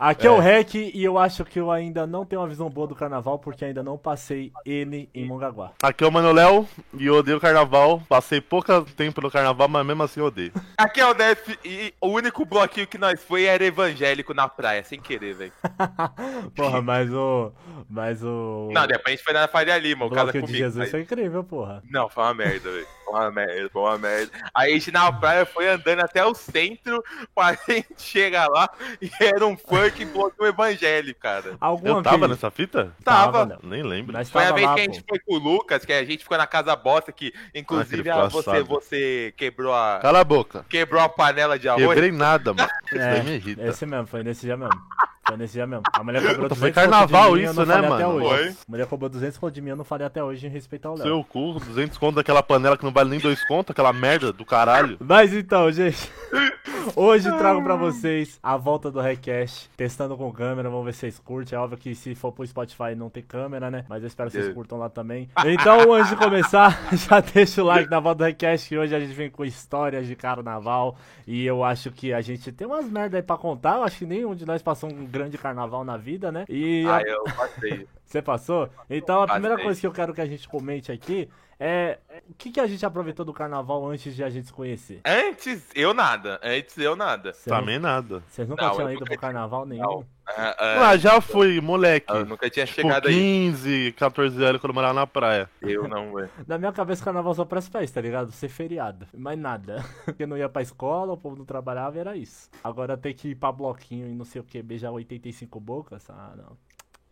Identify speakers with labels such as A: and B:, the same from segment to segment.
A: Aqui é. é o REC e eu acho que eu ainda não tenho uma visão boa do carnaval porque ainda não passei ele em Mongaguá.
B: Aqui é o Mano Léo e eu odeio o carnaval. Passei pouco tempo no carnaval, mas mesmo assim eu odeio.
C: Aqui é o Def e o único bloquinho que nós foi era evangélico na praia, sem querer, velho.
A: porra, mas o. Mas o.
C: Não, depois a gente foi na Faria Lima, o, casa
A: comigo. de Jesus
C: mas...
A: foi incrível, porra.
C: Não, foi uma merda, velho. Foi uma merda, foi uma merda. Aí a gente na praia foi andando até o centro pra gente chegar lá e era um funk bloqueio evangélico, cara.
B: Alguma eu tava vez... nessa fita?
C: Tava.
B: tava Nem lembro.
C: Mas foi a vez lá, que a gente pô. foi com o Lucas, que a gente ficou na casa bosta, que inclusive ah, que você, você quebrou a.
B: Cala a boca.
C: Quebrou a panela de arroz.
B: Quebrei nada, mano.
A: É, esse mesmo, foi nesse dia mesmo. Foi nesse dia mesmo. A mulher cobrou 200
B: Foi carnaval mim, isso, né, mano?
A: Foi. A mulher cobrou 200 conto de mim, eu não falei até hoje em respeito ao Léo.
B: Seu cu, 200 conto daquela panela que não vale nem 2 conto, aquela merda do caralho.
A: Mas então, gente. Hoje trago pra vocês a volta do Recast, testando com câmera, vamos ver se vocês curtem. É óbvio que se for pro Spotify não tem câmera, né? Mas eu espero que vocês curtam lá também. Então, antes de começar, já deixa o like na volta do Recast, que hoje a gente vem com histórias de carnaval. E eu acho que a gente tem umas merda aí pra contar. Eu acho que nenhum de nós passou um grande carnaval na vida, né?
C: E ah, a... eu passei.
A: Você passou? Então a primeira coisa que eu quero que a gente comente aqui é, o que, que a gente aproveitou do carnaval antes de a gente se conhecer?
C: Antes, eu nada. Antes, eu nada.
B: Cê Também nada.
A: Vocês nunca não, tinham ido pro carnaval nenhum? Não.
B: Ah, ah, já fui, moleque.
C: Eu nunca tinha tipo, chegado
B: 15, aí. 14 anos quando eu morava na praia.
C: Eu não, velho.
A: Na minha cabeça, carnaval só pras festas, tá ligado? Ser feriado. Mais nada. Porque não ia pra escola, o povo não trabalhava, era isso. Agora tem que ir pra bloquinho e não sei o que, beijar 85 bocas. Ah, não.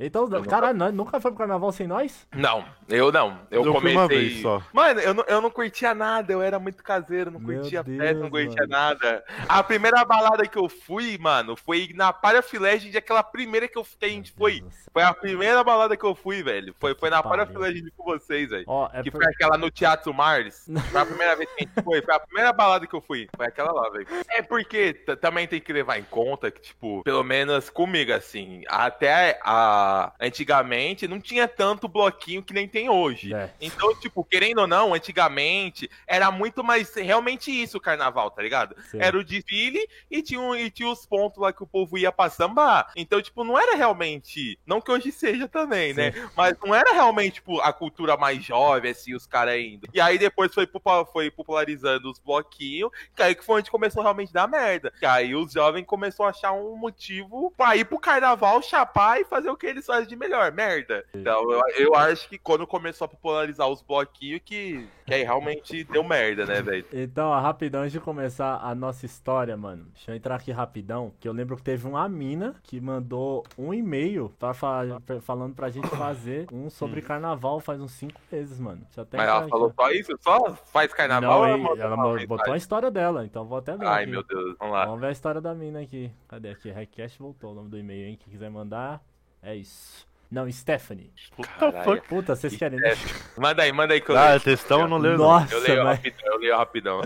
A: Então, eu caralho, nunca... nunca foi pro carnaval sem nós?
C: Não, eu não. Eu, eu comecei. só. Mano, eu não, eu não curtia nada, eu era muito caseiro, não curtia festa, não curtia mano. nada. A primeira balada que eu fui, mano, foi na Parafilegend, aquela primeira que, eu, que a gente foi. Foi a primeira balada que eu fui, velho. Foi, foi na Parafilegend com vocês, velho. Oh, é que por... foi aquela no Teatro Mars. Foi a primeira vez que a gente foi. Foi a primeira balada que eu fui. Foi aquela lá, velho. É porque também tem que levar em conta que, tipo, pelo menos comigo, assim, até a antigamente não tinha tanto bloquinho que nem tem hoje. É. Então, tipo, querendo ou não, antigamente era muito mais realmente isso o carnaval, tá ligado? Sim. Era o desfile e tinha, e tinha os pontos lá que o povo ia pra sambar. Então, tipo, não era realmente. Não que hoje seja também, né? Sim. né? Mas não era realmente, tipo, a cultura mais jovem, assim, os caras indo. E aí depois foi, foi popularizando os bloquinhos, que aí que foi onde começou realmente a dar merda. Que aí os jovens começaram a achar um motivo pra ir pro carnaval, chapar e fazer o que eles eles fazem de melhor, merda. Então eu, eu acho que quando começou a popularizar os bloquinhos que, que aí realmente deu merda, né, velho?
A: Então, rapidão, antes de começar a nossa história, mano, deixa eu entrar aqui rapidão, que eu lembro que teve uma mina que mandou um e-mail pra, falando pra gente fazer um sobre hum. carnaval faz uns 5 meses, mano.
C: Mas ela falou só isso? Só faz carnaval?
A: Não, ela, ela botou a história dela, então vou até ver.
C: Ai,
A: aqui.
C: meu Deus, vamos lá.
A: Vamos ver a história da mina aqui. Cadê aqui? Request voltou o nome do e-mail, hein? Quem quiser mandar. É isso. Não, Stephanie.
C: Puta, fuck.
A: Puta, vocês querem. Né?
C: Manda aí, manda aí
B: que eu Ah, textão eu não leio,
A: Nossa,
C: Eu leio rapidão, eu leio rapidão.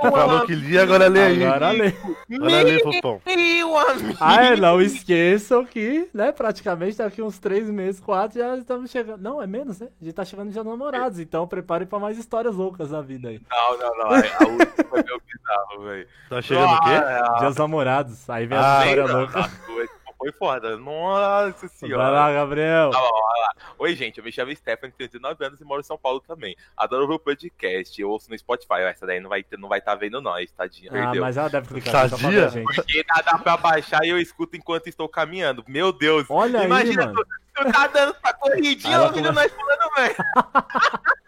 B: Falou que lia, agora lê aí.
A: Agora lê.
B: Agora lê, Fofão.
A: Ah, é, não esqueçam que, né, praticamente daqui uns três meses, quatro, já estamos chegando. Não, é menos, né? A gente tá chegando já namorados, então preparem pra mais histórias loucas na vida aí.
C: Não, não, não. A última foi meu bizarro, velho.
B: Tá chegando o quê?
A: Ah, Dias namorados. Aí vem a ah, história louca
C: foi foda. Nossa senhora.
A: Vai lá, Gabriel. Tá bom, vai
C: lá. Oi, gente, eu me chamo Stephanie, tenho 19 anos e moro em São Paulo também. Adoro o podcast, eu ouço no Spotify. Essa daí não vai estar não vai tá vendo nós, tadinha.
A: Ah, perdeu. mas ela deve
B: clicar Tadia?
A: gente.
C: Porque dá, dá pra baixar e eu escuto enquanto estou caminhando. Meu Deus.
A: Olha
C: Imagina,
A: aí, mano.
C: Tu, tu tá dando pra corridinha ouvindo nós falando, velho.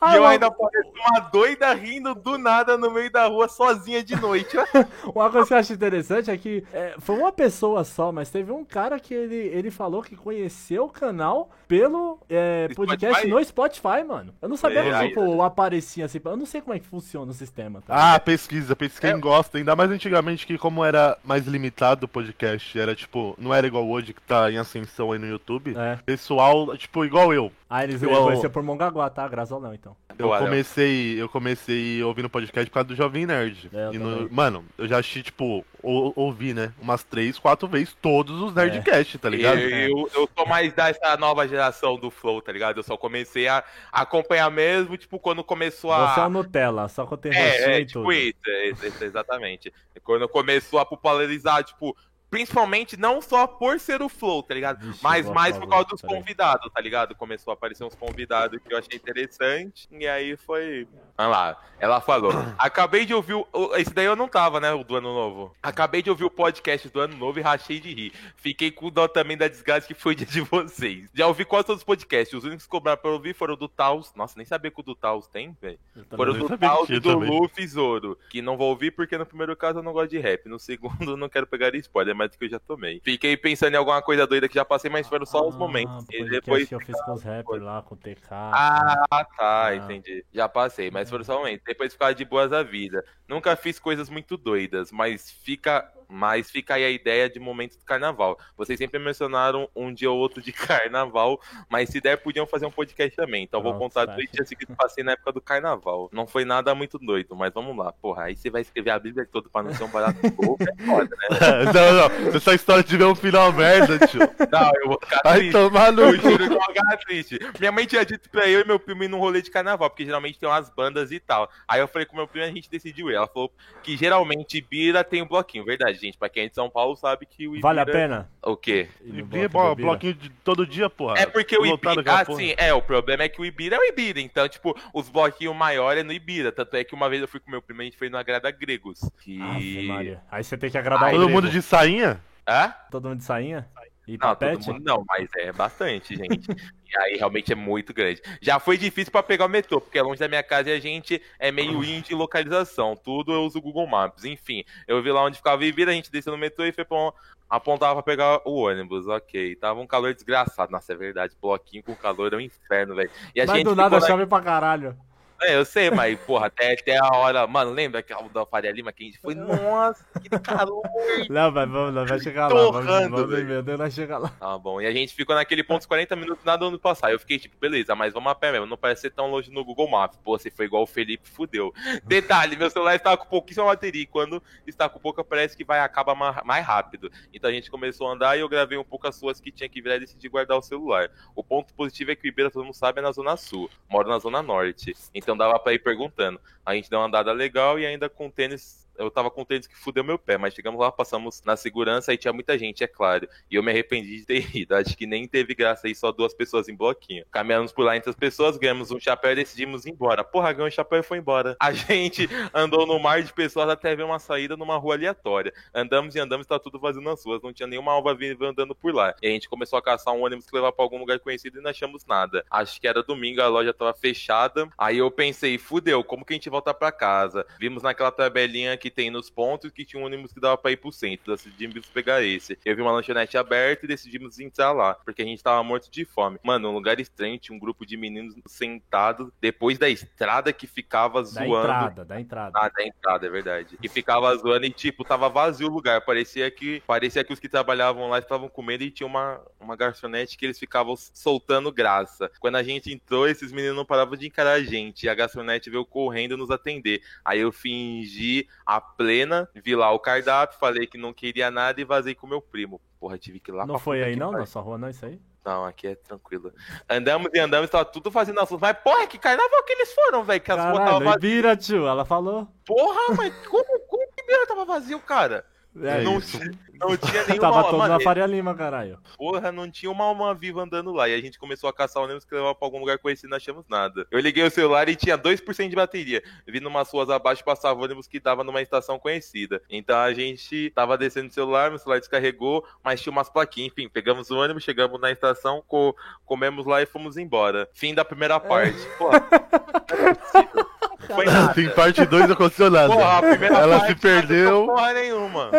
C: Ah, e eu ainda pareço uma doida rindo do nada no meio da rua sozinha de noite.
A: uma coisa que eu acho interessante é que é, foi uma pessoa só, mas teve um cara que ele, ele falou que conheceu o canal pelo é, podcast Spotify? no Spotify, mano. Eu não sabia é, que tipo, aparecia assim. Eu não sei como é que funciona o sistema.
B: Tá? Ah, pesquisa, pesquisa quem é. gosta. Ainda mais antigamente que como era mais limitado o podcast, era tipo, não era igual hoje que tá em ascensão aí no YouTube. É. Pessoal, tipo, igual eu.
A: Ah, eles eu, por Mongaguá Araguá, tá? Léo, então.
B: Eu comecei, eu comecei ouvindo podcast por causa do Jovem Nerd. É, no, mano, eu já assisti, tipo, ou, ouvi, né? Umas três, quatro vezes todos os Nerdcast, é. tá ligado?
C: Eu, eu, eu tô mais dessa nova geração do Flow, tá ligado? Eu só comecei a acompanhar mesmo, tipo, quando começou a.
A: Você é Nutella, só
C: com é, é, tipo tudo. Isso, é, exatamente. quando começou a popularizar, tipo, Principalmente não só por ser o Flow, tá ligado? Vixe, Mas mais por causa dos convidados, tá ligado? Começou a aparecer uns convidados que eu achei interessante. E aí foi. Olha lá, ela falou. Acabei de ouvir. O... Esse daí eu não tava, né? O do ano novo. Acabei de ouvir o podcast do ano novo e rachei de rir. Fiquei com dó também da desgraça que foi o dia de vocês. Já ouvi quase todos os podcasts. Os únicos que cobraram pra ouvir foram o do Taos. Nossa, nem sabia que o do Taos tem, velho. Foram do Taos e do Luffy Zoro. Que não vou ouvir porque no primeiro caso eu não gosto de rap. No segundo eu não quero pegar spoiler mais do que eu já tomei. Fiquei pensando em alguma coisa doida que já passei, mas foram só ah, os momentos.
A: E depois. Eu fiz com os rappers lá, com o TK.
C: Ah, tá, ah. entendi. Já passei, mas foram só momentos. Depois ficar de boas a vida. Nunca fiz coisas muito doidas, mas fica mas fica aí a ideia de momentos do carnaval. Vocês sempre mencionaram um dia ou outro de carnaval, mas se der, podiam fazer um podcast também. Então Pronto, vou contar dois dias seguidos que passei na época do carnaval. Não foi nada muito doido, mas vamos lá. Porra, aí você vai escrever a Bíblia toda pra não ser um barato de boca, é foda, né?
B: não, não. Essa história de ver um final merda, tio.
C: Não, eu vou ficar vai triste. tomar no eu juro que eu vou ficar triste. Minha mãe tinha dito pra eu e meu primo ir num rolê de carnaval, porque geralmente tem umas bandas e tal. Aí eu falei com meu primo e a gente decidiu ir. Ela falou que geralmente Bira tem um bloquinho, verdade gente. Pra quem é de São Paulo sabe que o Ibira...
A: Vale a pena?
C: O quê?
B: Ibira é bloquinho de todo dia, porra.
C: É porque o Ibira... Ah, sim, é. O problema é que o Ibira é o Ibira. Então, tipo, os bloquinhos maiores é no Ibira. Tanto é que uma vez eu fui com meu primo e a gente foi no Agrada Gregos. Que...
A: Maria. Aí você tem que agradar
B: Todo mundo de sainha?
C: Hã?
A: Todo mundo de sainha?
C: E não, todo mundo não, mas é bastante, gente. e aí realmente é muito grande. Já foi difícil para pegar o metrô, porque é longe da minha casa e a gente é meio índio em localização. Tudo eu uso o Google Maps. Enfim, eu vi lá onde ficava vivida, a gente desceu no metrô e foi pra um, apontava pra pegar o ônibus, ok. Tava um calor desgraçado. Nossa, é verdade. Bloquinho com calor é um inferno, velho.
A: Mas do nada chove pra caralho.
C: É, eu sei, mas, porra, até, até a hora. Mano, lembra que o da Faria Lima que a gente foi? Nossa, que calor!
A: Não, mas vamos lá, vai chegar lá. Vamos, vamos meu Deus, vai chegar lá.
C: Tá bom, e a gente ficou naquele ponto 40 minutos nada onde passar. Eu fiquei tipo, beleza, mas vamos a pé mesmo. Não parece ser tão longe no Google Maps. Pô, você foi igual o Felipe, fudeu. Detalhe, meu celular estava com pouquíssima bateria. E quando está com pouca, parece que vai acabar mais rápido. Então a gente começou a andar e eu gravei um pouco as suas que tinha que virar e decidi guardar o celular. O ponto positivo é que o Ibeira, todo mundo sabe, é na Zona Sul. Moro na Zona Norte. Então dava pra ir perguntando. A gente deu uma andada legal e ainda com tênis eu tava com tênis que fudeu meu pé, mas chegamos lá, passamos na segurança e tinha muita gente, é claro. E eu me arrependi de ter ido. Acho que nem teve graça aí, só duas pessoas em bloquinho. Caminhamos por lá entre as pessoas, ganhamos um chapéu e decidimos ir embora. Porra, ganhou um chapéu e foi embora. A gente andou no mar de pessoas até ver uma saída numa rua aleatória. Andamos e andamos, tá tudo vazio nas ruas. Não tinha nenhuma alva viva andando por lá. E a gente começou a caçar um ônibus que levava pra algum lugar conhecido e não achamos nada. Acho que era domingo, a loja tava fechada. Aí eu pensei, fudeu, como que a gente volta pra casa? Vimos naquela tabelinha que tem nos pontos que tinha um ônibus que dava pra ir pro centro. Decidimos pegar esse. Eu vi uma lanchonete aberta e decidimos entrar lá, porque a gente tava morto de fome. Mano, um lugar estranho, tinha um grupo de meninos sentados depois da estrada que ficava zoando. Da
A: entrada, da entrada.
C: Ah, da entrada, é verdade. E ficava zoando e, tipo, tava vazio o lugar. Parecia que, parecia que os que trabalhavam lá estavam comendo e tinha uma, uma garçonete que eles ficavam soltando graça. Quando a gente entrou, esses meninos não paravam de encarar a gente. E a garçonete veio correndo nos atender. Aí eu fingi a plena vi lá o cardápio, falei que não queria nada e vazei com meu primo. Porra, tive que ir lá
A: Não foi aí não, nossa rua não, isso aí?
C: Não, aqui é tranquilo. Andamos e andamos, tava tudo fazendo as Mas, porra, que carnaval que eles foram, velho? Que as
A: ruas tava vazias. Vira, tio, ela falou.
C: Porra, mas como, como que Bira tava vazio, cara?
A: É não, tinha, não tinha nenhuma Tava todo na Faria Lima, caralho.
C: Porra, não tinha uma alma viva andando lá. E a gente começou a caçar o ônibus que levava pra algum lugar conhecido e não achamos nada. Eu liguei o celular e tinha 2% de bateria. Vi numas ruas abaixo passava ônibus que dava numa estação conhecida. Então a gente tava descendo o celular, meu celular descarregou, mas tinha umas plaquinhas. Enfim, pegamos o ônibus, chegamos na estação, co comemos lá e fomos embora. Fim da primeira parte. Pô, não é possível.
B: Foi nada. Tem parte 2 acondicionada. Porra, a primeira Ela parte se perdeu.
C: Porra nenhuma.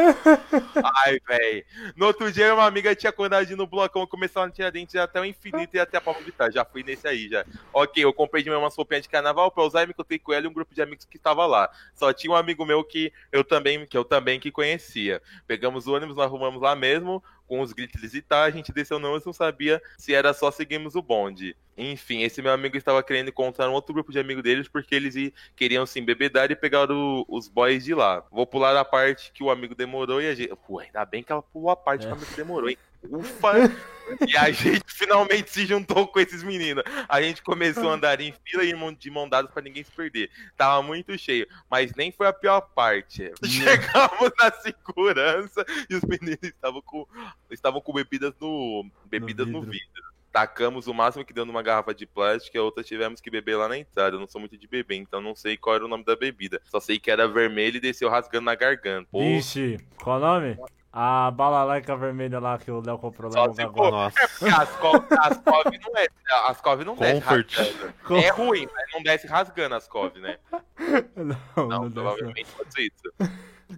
C: Ai, velho. No outro dia, uma amiga tinha coragem no blocão, começou a tirar dentes até o infinito e até a palma de trás. Já fui nesse aí, já. Ok, eu comprei de mim umas roupinhas de carnaval pra usar e me contei com ela e um grupo de amigos que tava lá. Só tinha um amigo meu que eu também, que eu também que conhecia. Pegamos o ônibus, nós arrumamos lá mesmo com os glitters e tal, a gente desceu não, mas não sabia se era só seguimos o bonde. Enfim, esse meu amigo estava querendo encontrar um outro grupo de amigos deles porque eles queriam se embebedar e pegar o, os boys de lá. Vou pular a parte que o amigo demorou e a gente. Pô, ainda bem que ela pulou a parte é. que o amigo demorou, hein? Ufa! e a gente finalmente se juntou com esses meninos. A gente começou a andar em fila e de mão dadas pra ninguém se perder. Tava muito cheio, mas nem foi a pior parte. Chegamos na segurança e os meninos estavam com, estavam com bebidas no bebidas no vidro. No vidro tacamos o máximo que deu numa garrafa de plástico e a outra tivemos que beber lá na entrada. Eu não sou muito de beber, então não sei qual era o nome da bebida. Só sei que era vermelho e desceu rasgando na garganta.
A: Vixe, qual o nome? A balalaica vermelha lá que o Léo comprou lá
C: no for, Nossa. É Ascov, Ascov não é. Ascov não Comfort. desce rasgando. É ruim, mas não desce rasgando Ascov, né? Não, não, não provavelmente pode ser isso.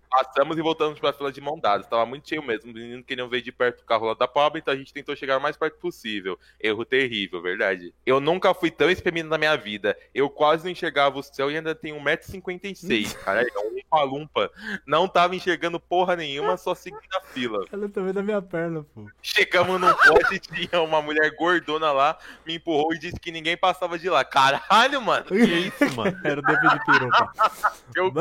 C: Passamos e voltamos pra fila de mão dadas. Tava muito cheio mesmo. Os meninos queriam ver de perto o carro lá da pobre, então a gente tentou chegar o mais perto possível. Erro terrível, verdade. Eu nunca fui tão espremido na minha vida. Eu quase não enxergava o céu e ainda tenho 1,56m. Cara, é um palumpa. Não tava enxergando porra nenhuma, só seguindo a fila.
A: Ela também da minha perna, pô.
C: Chegamos num poste e tinha uma mulher gordona lá, me empurrou e disse que ninguém passava de lá. Caralho, mano. Que isso, mano?
A: Era o David Peruca.
C: Eu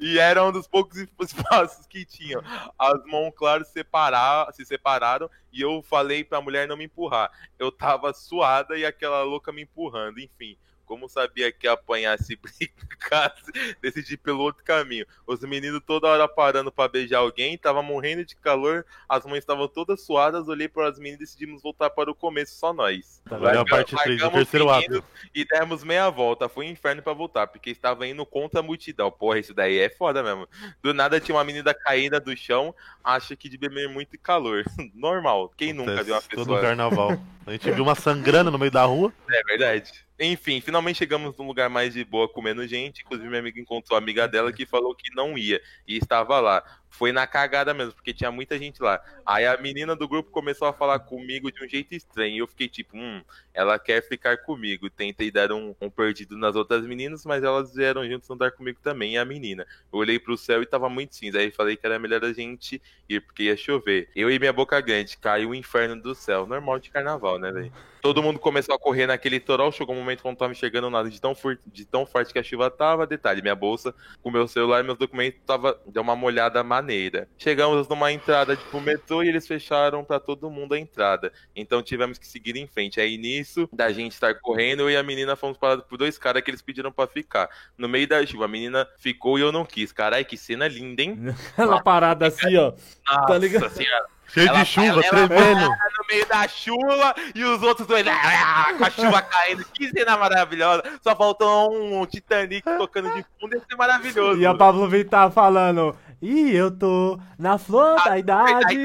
C: E era um dos poucos espaços que tinham. As mãos, claro, separaram, se separaram e eu falei pra mulher não me empurrar. Eu tava suada e aquela louca me empurrando, enfim. Como sabia que apanhasse e brincasse, decidi pelo outro caminho. Os meninos toda hora parando para beijar alguém, tava morrendo de calor, as mães estavam todas suadas, olhei para as meninas e decidimos voltar para o começo, só nós.
B: Tá Vai, a parte 3 do terceiro ato.
C: E demos meia volta, foi um inferno para voltar, porque estava indo contra a multidão. Porra, isso daí é foda mesmo. Do nada tinha uma menina caída do chão, acha que de beber muito calor. Normal, quem Acontece nunca viu uma pessoa...
B: Todo carnaval. A gente viu uma sangrando no meio da rua.
C: É verdade. Enfim, finalmente chegamos num lugar mais de boa, comendo gente. Inclusive, minha amiga encontrou a amiga dela que falou que não ia e estava lá foi na cagada mesmo, porque tinha muita gente lá. Aí a menina do grupo começou a falar comigo de um jeito estranho. E eu fiquei tipo, hum, ela quer ficar comigo. Tentei dar um, um perdido nas outras meninas, mas elas vieram juntos andar comigo também. E a menina. Eu olhei pro céu e tava muito cinza. Aí falei que era melhor a gente ir, porque ia chover. Eu e minha boca grande, caiu o inferno do céu. Normal de carnaval, né, velho? Todo mundo começou a correr naquele litoral. Chegou um momento que não tava enxergando nada de tão, de tão forte que a chuva tava. Detalhe, minha bolsa com meu celular e meus documentos tava. Deu uma molhada maneira. Chegamos numa entrada tipo metrô e eles fecharam para todo mundo a entrada. Então tivemos que seguir em frente. Aí nisso, da gente estar correndo, eu e a menina fomos parados por dois caras que eles pediram para ficar. No meio da chuva, a menina ficou e eu não quis. Carai, que cena linda, hein?
A: Ela parada assim, ó.
C: Tá Nossa tá ligado? Senhora.
B: Cheio ela, de chuva, ela, tremendo.
C: no meio da chuva e os outros dois ah, com a chuva caindo. Que cena maravilhosa. Só faltou um Titanic tocando de fundo. Ia ser maravilhoso.
A: E a Pablo Vittar falando: Ih, eu tô na flor da idade.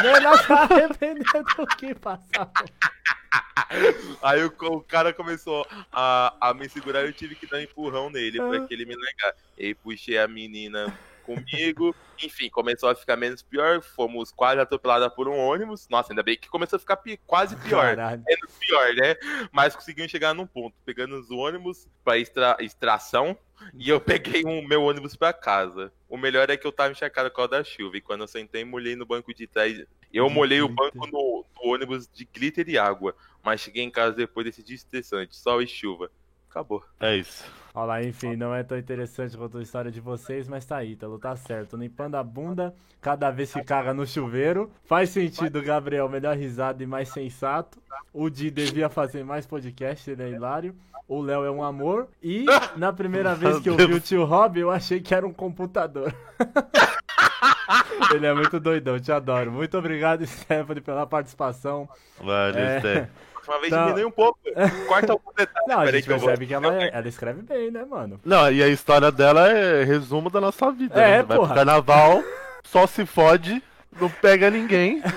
A: Melhor se arrepender do que passar.
C: Aí o, o, cara começou a, a me segurar e eu tive que dar um empurrão nele pra ah. que ele me negar. E puxei a menina comigo. Enfim, começou a ficar menos pior. Fomos quase atropelados por um ônibus. Nossa, ainda bem que começou a ficar pi quase pior. Caralho. Menos pior, né? Mas conseguimos chegar num ponto. Pegando os ônibus pra extra extração. E eu peguei o um, meu ônibus pra casa. O melhor é que eu tava encharcado com a da chuva. E quando eu sentei, molhei no banco de trás. Eu molhei o banco no, no ônibus de glitter e água. Mas cheguei em casa depois desse dia estressante. Sol e chuva acabou.
B: É isso.
A: Olha lá, enfim, não é tão interessante quanto a história de vocês, mas tá aí, Ítalo, tá certo. Limpando a bunda, cada vez se caga no chuveiro. Faz sentido, Gabriel, melhor risado e mais sensato. O Di devia fazer mais podcast, ele é hilário. O Léo é um amor. E na primeira vez que eu vi o tio Rob, eu achei que era um computador. ele é muito doidão, te adoro. Muito obrigado, Stephanie, pela participação.
B: Valeu, é... Stephanie
C: próxima vez então... diminui um pouco. Corta algum detalhe.
A: Não, a gente percebe que, que ela, ela, escreve bem, né, mano?
B: Não, e a história dela é resumo da nossa vida. É, né? Vai porra. pro carnaval, só se fode, não pega ninguém.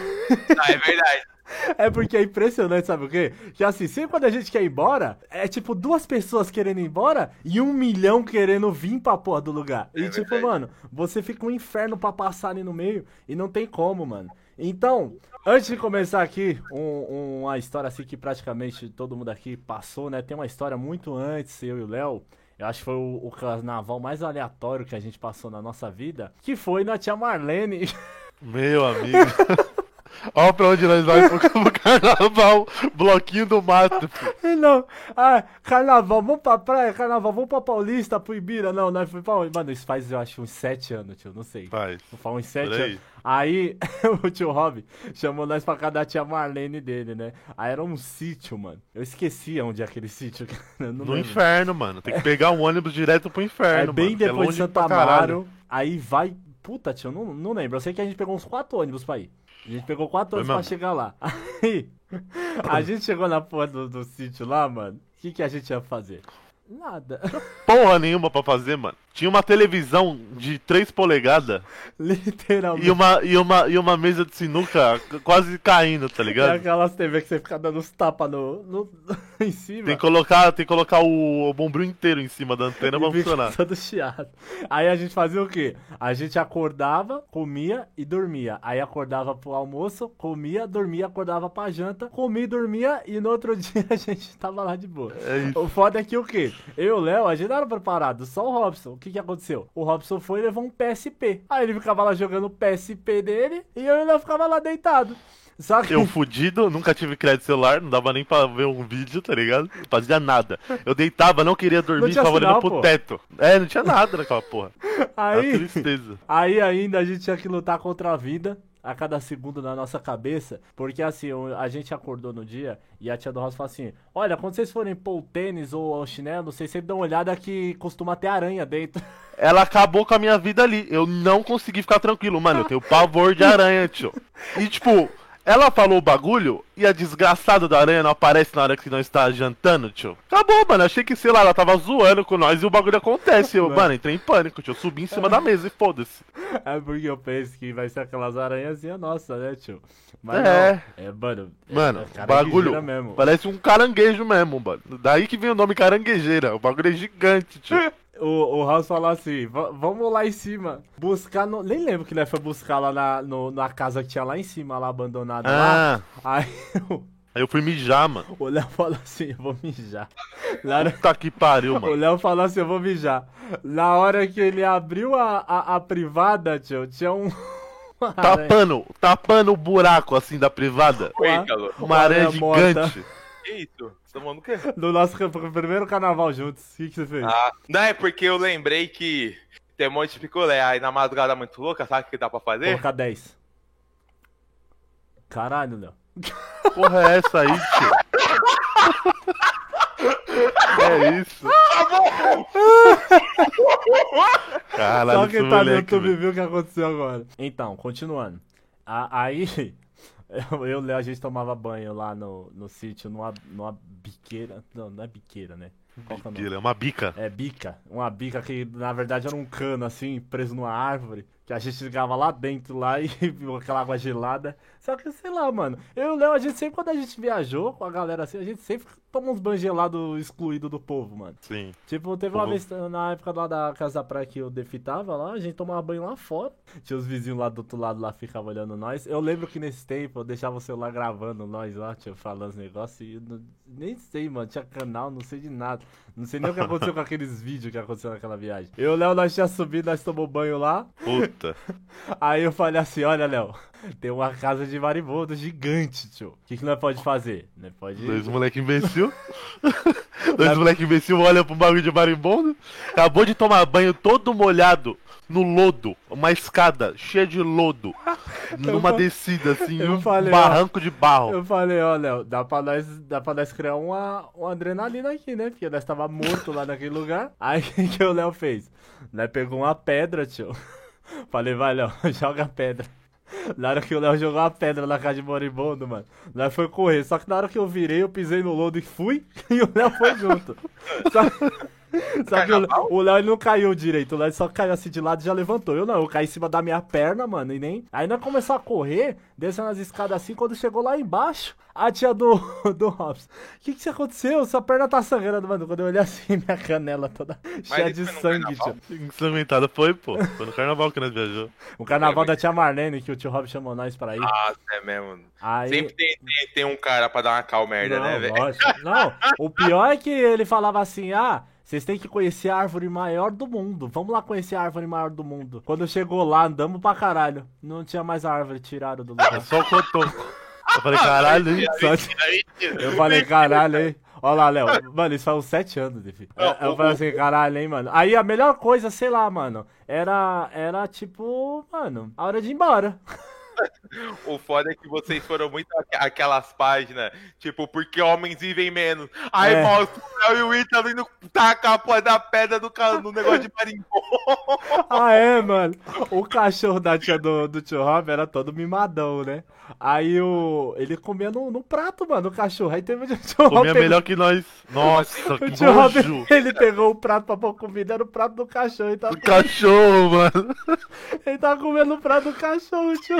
C: Ah, é verdade.
A: É porque é impressionante, sabe o quê? Que assim, sempre quando a gente quer ir embora, é tipo duas pessoas querendo ir embora e um milhão querendo vir pra porra do lugar. E é tipo, verdade. mano, você fica um inferno pra passar ali no meio e não tem como, mano. Então, antes de começar aqui, um, uma história assim que praticamente todo mundo aqui passou, né? Tem uma história muito antes, eu e o Léo. Eu acho que foi o, o carnaval mais aleatório que a gente passou na nossa vida, que foi na tia Marlene.
B: Meu amigo. Olha pra onde nós vamos pro carnaval, bloquinho do mato.
A: Não, ah, carnaval, vamos pra praia, carnaval, vamos pra Paulista, pro Ibira. Não, nós fomos pra onde? Mano, isso faz, eu acho, uns sete anos, tio, não sei.
B: Faz.
A: Faz uns sete anos. Aí, o tio Rob chamou nós pra cá da tia Marlene dele, né? Aí era um sítio, mano. Eu esqueci onde é aquele sítio.
B: no lembro. inferno, mano. Tem que pegar um ônibus direto pro inferno,
A: É bem mano, é depois é de Santa Amaro. Aí vai... Puta, tio, não, não lembro. Eu sei que a gente pegou uns quatro ônibus pra ir. A gente pegou quatro anos pra chegar lá. Aí, a gente chegou na porra do, do sítio lá, mano. O que, que a gente ia fazer? Nada.
B: Porra nenhuma pra fazer, mano. Tinha uma televisão de 3 polegadas.
A: Literalmente.
B: E uma, e, uma, e uma mesa de sinuca quase caindo, tá ligado?
A: É aquelas TV que você fica dando os tapas no, no, em cima.
B: Tem que colocar, tem que colocar o, o bombril inteiro em cima da antena pra funcionar.
A: Todo chiado. Aí a gente fazia o quê? A gente acordava, comia e dormia. Aí acordava pro almoço, comia, dormia, acordava pra janta, comia e dormia e no outro dia a gente tava lá de boa. É o foda é que o quê? Eu e o Léo, a gente não era preparado, só o Robson que que aconteceu? O Robson foi e levou um PSP. Aí ele ficava lá jogando o PSP dele e eu ainda ficava lá deitado.
B: Eu fudido, nunca tive crédito celular, não dava nem pra ver um vídeo, tá ligado? Não fazia nada. Eu deitava, não queria dormir, ficava olhando pro teto. É, não tinha nada naquela porra.
A: Aí, a tristeza. Aí ainda a gente tinha que lutar contra a vida a cada segundo na nossa cabeça, porque assim, a gente acordou no dia e a tia do Rosa falou assim: Olha, quando vocês forem pôr o tênis ou o chinelo, vocês sempre dão uma olhada que costuma ter aranha dentro.
B: Ela acabou com a minha vida ali. Eu não consegui ficar tranquilo, mano. Eu tenho pavor de aranha, tio. E tipo, ela falou o bagulho e a desgraçada da aranha não aparece na hora que nós está jantando, tio. Acabou, mano. Achei que, sei lá, ela tava zoando com nós e o bagulho acontece. Eu, mano, entrei em pânico, tio. Eu subi em cima da mesa e foda-se.
A: É porque eu penso que vai ser aquelas aranhazinhas nossas, né, tio? Mas é. Não. É, mano.
B: É, mano, é bagulho mesmo. parece um caranguejo mesmo, mano. Daí que vem o nome caranguejeira. O bagulho é gigante, tio.
A: o, o House falou assim: vamos lá em cima. Buscar. No... Nem lembro que ele foi buscar lá na, no, na casa que tinha lá em cima, lá abandonada. Ah. Lá. Aí.
B: Aí eu fui mijar, mano.
A: O Léo falou assim, eu vou mijar.
B: Na hora... Puta que pariu, mano.
A: O Léo falou assim, eu vou mijar. Na hora que ele abriu a, a, a privada, tio, tinha um...
B: Tapando, tapando o buraco, assim, da privada. Uma, uma aranha gigante.
C: Que isso? Falando o quê?
A: No nosso primeiro carnaval juntos. O que, que você fez?
C: Ah, não, é porque eu lembrei que tem um monte de picolé. Aí na madrugada muito louca, sabe o que dá pra fazer?
A: Colocar 10. Caralho, Léo.
B: Porra é essa aí, tio? é isso.
A: Caralho, Só quem tá no YouTube viu o que aconteceu agora. Então, continuando. aí Eu, eu e a gente tomava banho lá no, no sítio, numa, numa biqueira. Não, não é biqueira, né?
B: Qual é, biqueira, é uma bica.
A: É bica. Uma bica que na verdade era um cano assim, preso numa árvore. Que a gente ligava lá dentro lá e viu aquela água gelada. Só que, sei lá, mano. Eu e o Léo, a gente sempre, quando a gente viajou com a galera assim, a gente sempre toma uns banhos gelados excluídos do povo, mano.
B: Sim.
A: Tipo, teve uma vez na época lá da casa da praia que o Defi tava lá, a gente tomava banho lá fora. Tinha os vizinhos lá do outro lado lá ficavam olhando nós. Eu lembro que nesse tempo eu deixava o celular gravando nós lá, tinha falando os negócios e não, nem sei, mano. Tinha canal, não sei de nada. Não sei nem o que aconteceu com aqueles vídeos que aconteceu naquela viagem. Eu e o Léo, nós tinha subido, nós tomamos banho lá.
B: Puta.
A: Aí eu falei assim: olha, Léo, tem uma casa de maribondo gigante, tio. O que, que nós pode fazer? Nós pode...
B: Dois moleque imbecil. Dois moleque imbecil olham pro bagulho de marimbondo. Acabou de tomar banho todo molhado no lodo. Uma escada cheia de lodo. numa descida, assim, um falei, barranco ó, de barro.
A: Eu falei, ó, Léo, dá pra nós, dá pra nós criar uma, uma adrenalina aqui, né? Porque nós tava morto lá naquele lugar. Aí o que o Léo fez? Nós pegou uma pedra, tio. Falei, vai, Léo, joga a pedra. Na hora que o Léo jogou a pedra na casa de moribundo, mano, Léo foi correr. Só que na hora que eu virei, eu pisei no lodo e fui, e o Léo foi junto. Só... Só que o Léo não caiu direito, o Léo só caiu assim de lado e já levantou. Eu não, eu caí em cima da minha perna, mano, e nem. Aí nós começou a correr, descendo as escadas assim, quando chegou lá embaixo, a tia do, do Robson. O que que aconteceu? Sua perna tá sangrando, mano. Quando eu olhei assim, minha canela toda Mas cheia de sangue, tio.
B: Ensanguentada foi, pô. Foi no carnaval que nós viajamos.
A: O carnaval da tia Marlene, que o tio Rob chamou nós pra ir.
C: Ah, é mesmo. Aí... Sempre tem, tem, tem um cara pra dar uma cal merda,
A: não,
C: né, velho?
A: Não, o pior é que ele falava assim, ah Vocês têm que conhecer a árvore maior do mundo. Vamos lá conhecer a árvore maior do mundo. Quando chegou lá, andamos pra caralho. Não tinha mais árvore, tiraram do lugar.
B: Só o cotoco. Eu falei, caralho, hein?
A: Eu falei, caralho, hein? Olha lá, Léo. Mano, isso faz uns sete anos, enfim. Eu falei assim, caralho, hein, mano. Aí a melhor coisa, sei lá, mano, era, era tipo, mano, a hora de ir embora.
C: O foda é que vocês foram muito aquelas páginas, tipo, porque homens vivem menos. Aí é. mostra o Léo e o Ítalo indo tacar a porra da pedra do no negócio de marimbom.
A: Ah, é, mano. O cachorro da tia do, do tio Rob era todo mimadão, né? Aí o. Ele comia no, no prato, mano, o cachorro. Aí teve o
B: tio Comia pegou... melhor que nós. Nossa, o que tio Rob,
A: Ele pegou o prato pra pôr comida, era o prato do cachorro.
B: Tava... Do cachorro, mano.
A: Ele tava comendo o prato do cachorro, tio.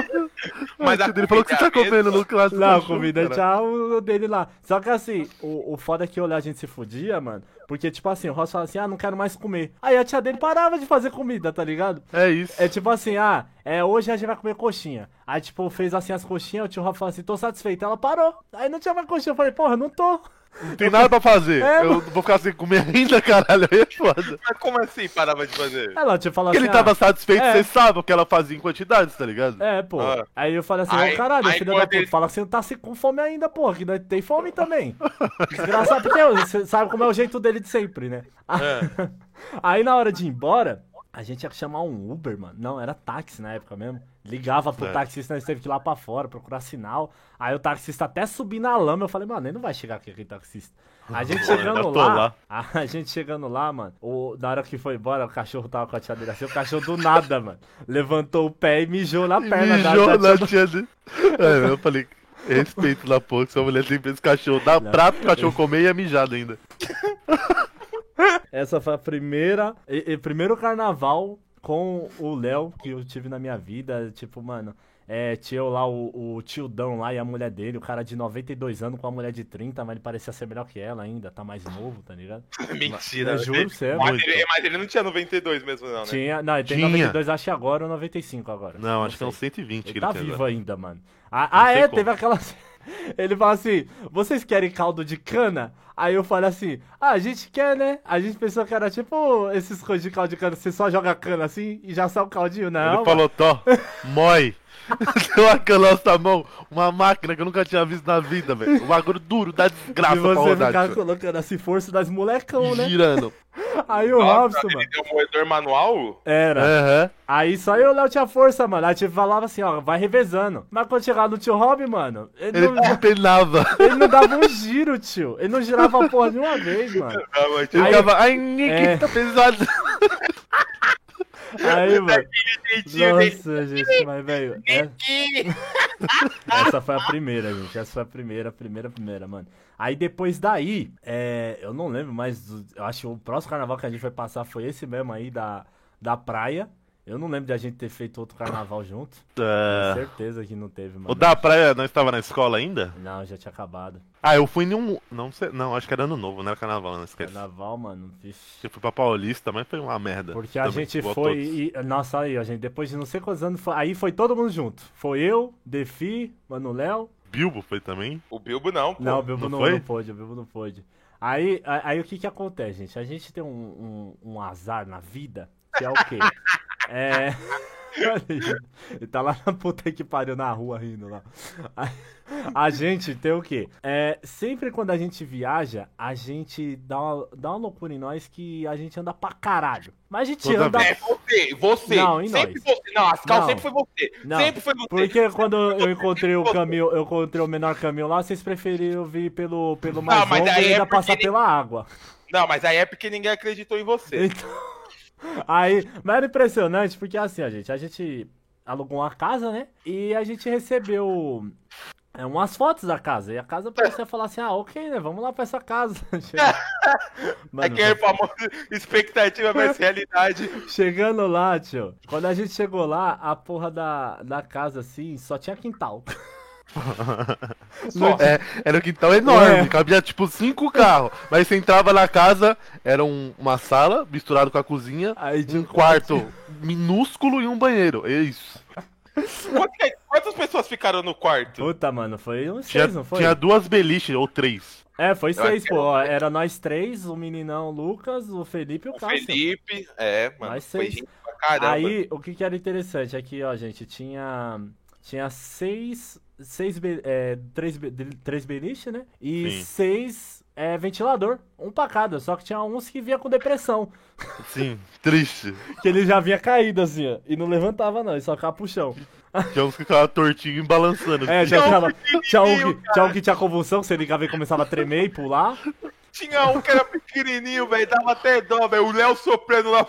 B: Mas a dele falou que você tá comendo no clássico.
A: Não, comida tinha o dele lá. Só que assim, o, o foda é que olhar a gente se fudia, mano. Porque, tipo assim, o Ross fala assim, ah, não quero mais comer. Aí a tia dele parava de fazer comida, tá ligado?
B: É isso.
A: É tipo assim, ah, é, hoje a gente vai comer coxinha. Aí, tipo, fez assim as coxinhas, o tio Rob falou assim, tô satisfeito. Ela parou. Aí não tinha mais coxinha. Eu falei, porra, não tô.
B: Não tem nada pra fazer. É, eu vou ficar sem comer ainda, caralho. Aí é foda.
C: Mas como assim parava de fazer?
A: Ela tinha falado
B: assim. Ele tava ah, satisfeito, é. você sabe o que ela fazia em quantidades, tá ligado?
A: É, pô. Ah. Aí eu falei assim, ô caralho, filho da puta, ele... fala assim, tá com fome ainda, pô, que tem fome também. Desgraçado, porque você sabe como é o jeito dele de sempre, né? É. Aí na hora de ir embora, a gente ia chamar um Uber, mano. Não, era táxi na época mesmo. Ligava pro é. taxista, nós teve que ir lá pra fora procurar sinal. Aí o taxista até subir na lama. Eu falei, mano, ele não vai chegar aqui, aquele taxista. A gente chegando lá, lá, A gente chegando lá, mano. O, na hora que foi embora, o cachorro tava com a tia dele assim. O cachorro do nada, mano. Levantou o pé e mijou na perna
B: mijou da, na tia dele. É, eu falei, respeito lá, pô. Se a mulher sempre esse cachorro. Dá não. prato pro cachorro comer e é mijado ainda.
A: Essa foi a primeira. E, e, primeiro carnaval com o Léo que eu tive na minha vida. Tipo, mano. É, tinha lá o, o tiodão lá e a mulher dele, o cara de 92 anos com a mulher de 30, mas ele parecia ser melhor que ela ainda, tá mais novo, tá ligado?
C: Mentira,
A: eu juro você. É
C: mas, ele, mas ele não tinha 92 mesmo, não, né?
A: Tinha, não, ele tem tinha. 92, acho que agora ou 95 agora.
B: Não, acho sei. que é uns 120
A: ele, ele tá vivo agora. ainda, mano. Ah, ah é, como. teve aquela. Ele fala assim: vocês querem caldo de cana? Aí eu falei assim: ah, a gente quer, né? A gente pensou que era tipo esses coisas de caldo de cana, você só joga cana assim e já sai o caldinho, não.
B: Ele falou: Tó, mói. Deu aquela nossa mão, uma máquina que eu nunca tinha visto na vida, velho. Um bagulho duro, dá desgraça
A: e você pra rodar. ficar colocando assim, força das molecão, né?
B: Girando.
A: Aí o Robson,
C: mano. Ele tem um moedor manual?
A: Era. Uhum. Aí só eu e o Léo tinha força, mano. Aí tipo, falava assim, ó, vai revezando. Mas quando chegava no tio Rob, mano.
B: Ele, ele não penava.
A: Ele não dava um giro, tio. Ele não girava a porra de uma vez, mano.
B: Não, ele aí, ficava, ai, Nick, é... tá pesado.
A: Aí, mano. Nossa, gente, mas, velho. É... Essa foi a primeira, gente. Essa foi a primeira, primeira, primeira, mano. Aí depois daí, é... eu não lembro, mas eu acho que o próximo carnaval que a gente vai passar foi esse mesmo aí da, da praia. Eu não lembro de a gente ter feito outro carnaval junto. É... Com certeza que não teve, mano.
B: O da praia não estava na escola ainda?
A: Não, já tinha acabado.
B: Ah, eu fui em um. Não sei. Não, acho que era ano novo, não era carnaval, não esquece.
A: Carnaval, mano. Vixe.
B: Eu fui pra Paulista, mas foi uma merda.
A: Porque a gente foi. E... Nossa, aí, a gente, depois de não sei quantos anos. Foi... Aí foi todo mundo junto. Foi eu, Defi, Mano Léo.
B: Bilbo foi também?
C: O Bilbo não,
A: pô. Não, o Bilbo não, não, foi? não pôde, o Bilbo não pôde. Aí, aí, aí, o que que acontece, gente? A gente tem um, um, um azar na vida, que é o quê? é. Ele tá lá na puta que pariu na rua rindo lá. A, gente tem o quê? É, sempre quando a gente viaja, a gente dá uma, dá uma loucura em nós que a gente anda pra caralho. Mas a gente Toda anda.
C: É você, você.
A: Não, em sempre
C: nós. Você. Não, a Cal sempre foi você. Não, sempre foi você.
A: Porque quando eu encontrei o caminho, eu encontrei o menor caminho lá, vocês preferiram vir pelo, pelo mais não, longo e ainda é passar pela água.
C: Não, mas aí é porque ninguém acreditou em você.
A: Então. Aí, mas era impressionante, porque assim, a gente, a gente alugou uma casa, né? E a gente recebeu é, umas fotos da casa. E a casa parecia falar assim: ah, ok, né? Vamos lá pra essa casa.
C: Mano, é que é famoso expectativa versus realidade.
A: Chegando lá, tio. Quando a gente chegou lá, a porra da, da casa assim só tinha quintal.
B: é, era um quintal enorme, é. cabia tipo cinco carros. Mas você entrava na casa, era um, uma sala misturado com a cozinha, Aí, um quarto minúsculo e um banheiro. É isso.
C: Quantas pessoas ficaram no quarto?
A: Puta, mano, foi uns
B: tinha,
A: seis, não foi?
B: Tinha duas beliches, ou três.
A: É, foi eu seis, pô. Era... era nós três, o meninão, o Lucas, o Felipe e o, o Cássio.
C: Felipe, é, mano.
A: Nós seis. Aí, o que, que era interessante aqui, ó, gente, tinha. Tinha seis. Seis. É, três, três beliche, né? E Sim. seis é, ventilador. Um pra cada. Só que tinha uns que vinha com depressão.
B: Sim, triste.
A: que ele já vinha caído assim, ó. E não levantava, não, ele só ficava pro chão.
B: Tinha uns que ficavam tortinho e balançando.
A: É, já tinha, tinha, um que, tinha um que tinha convulsão, você ligava e começava a tremer e pular.
C: Tinha um que era pequenininho, velho, dava até dó, velho. O Léo soprando lá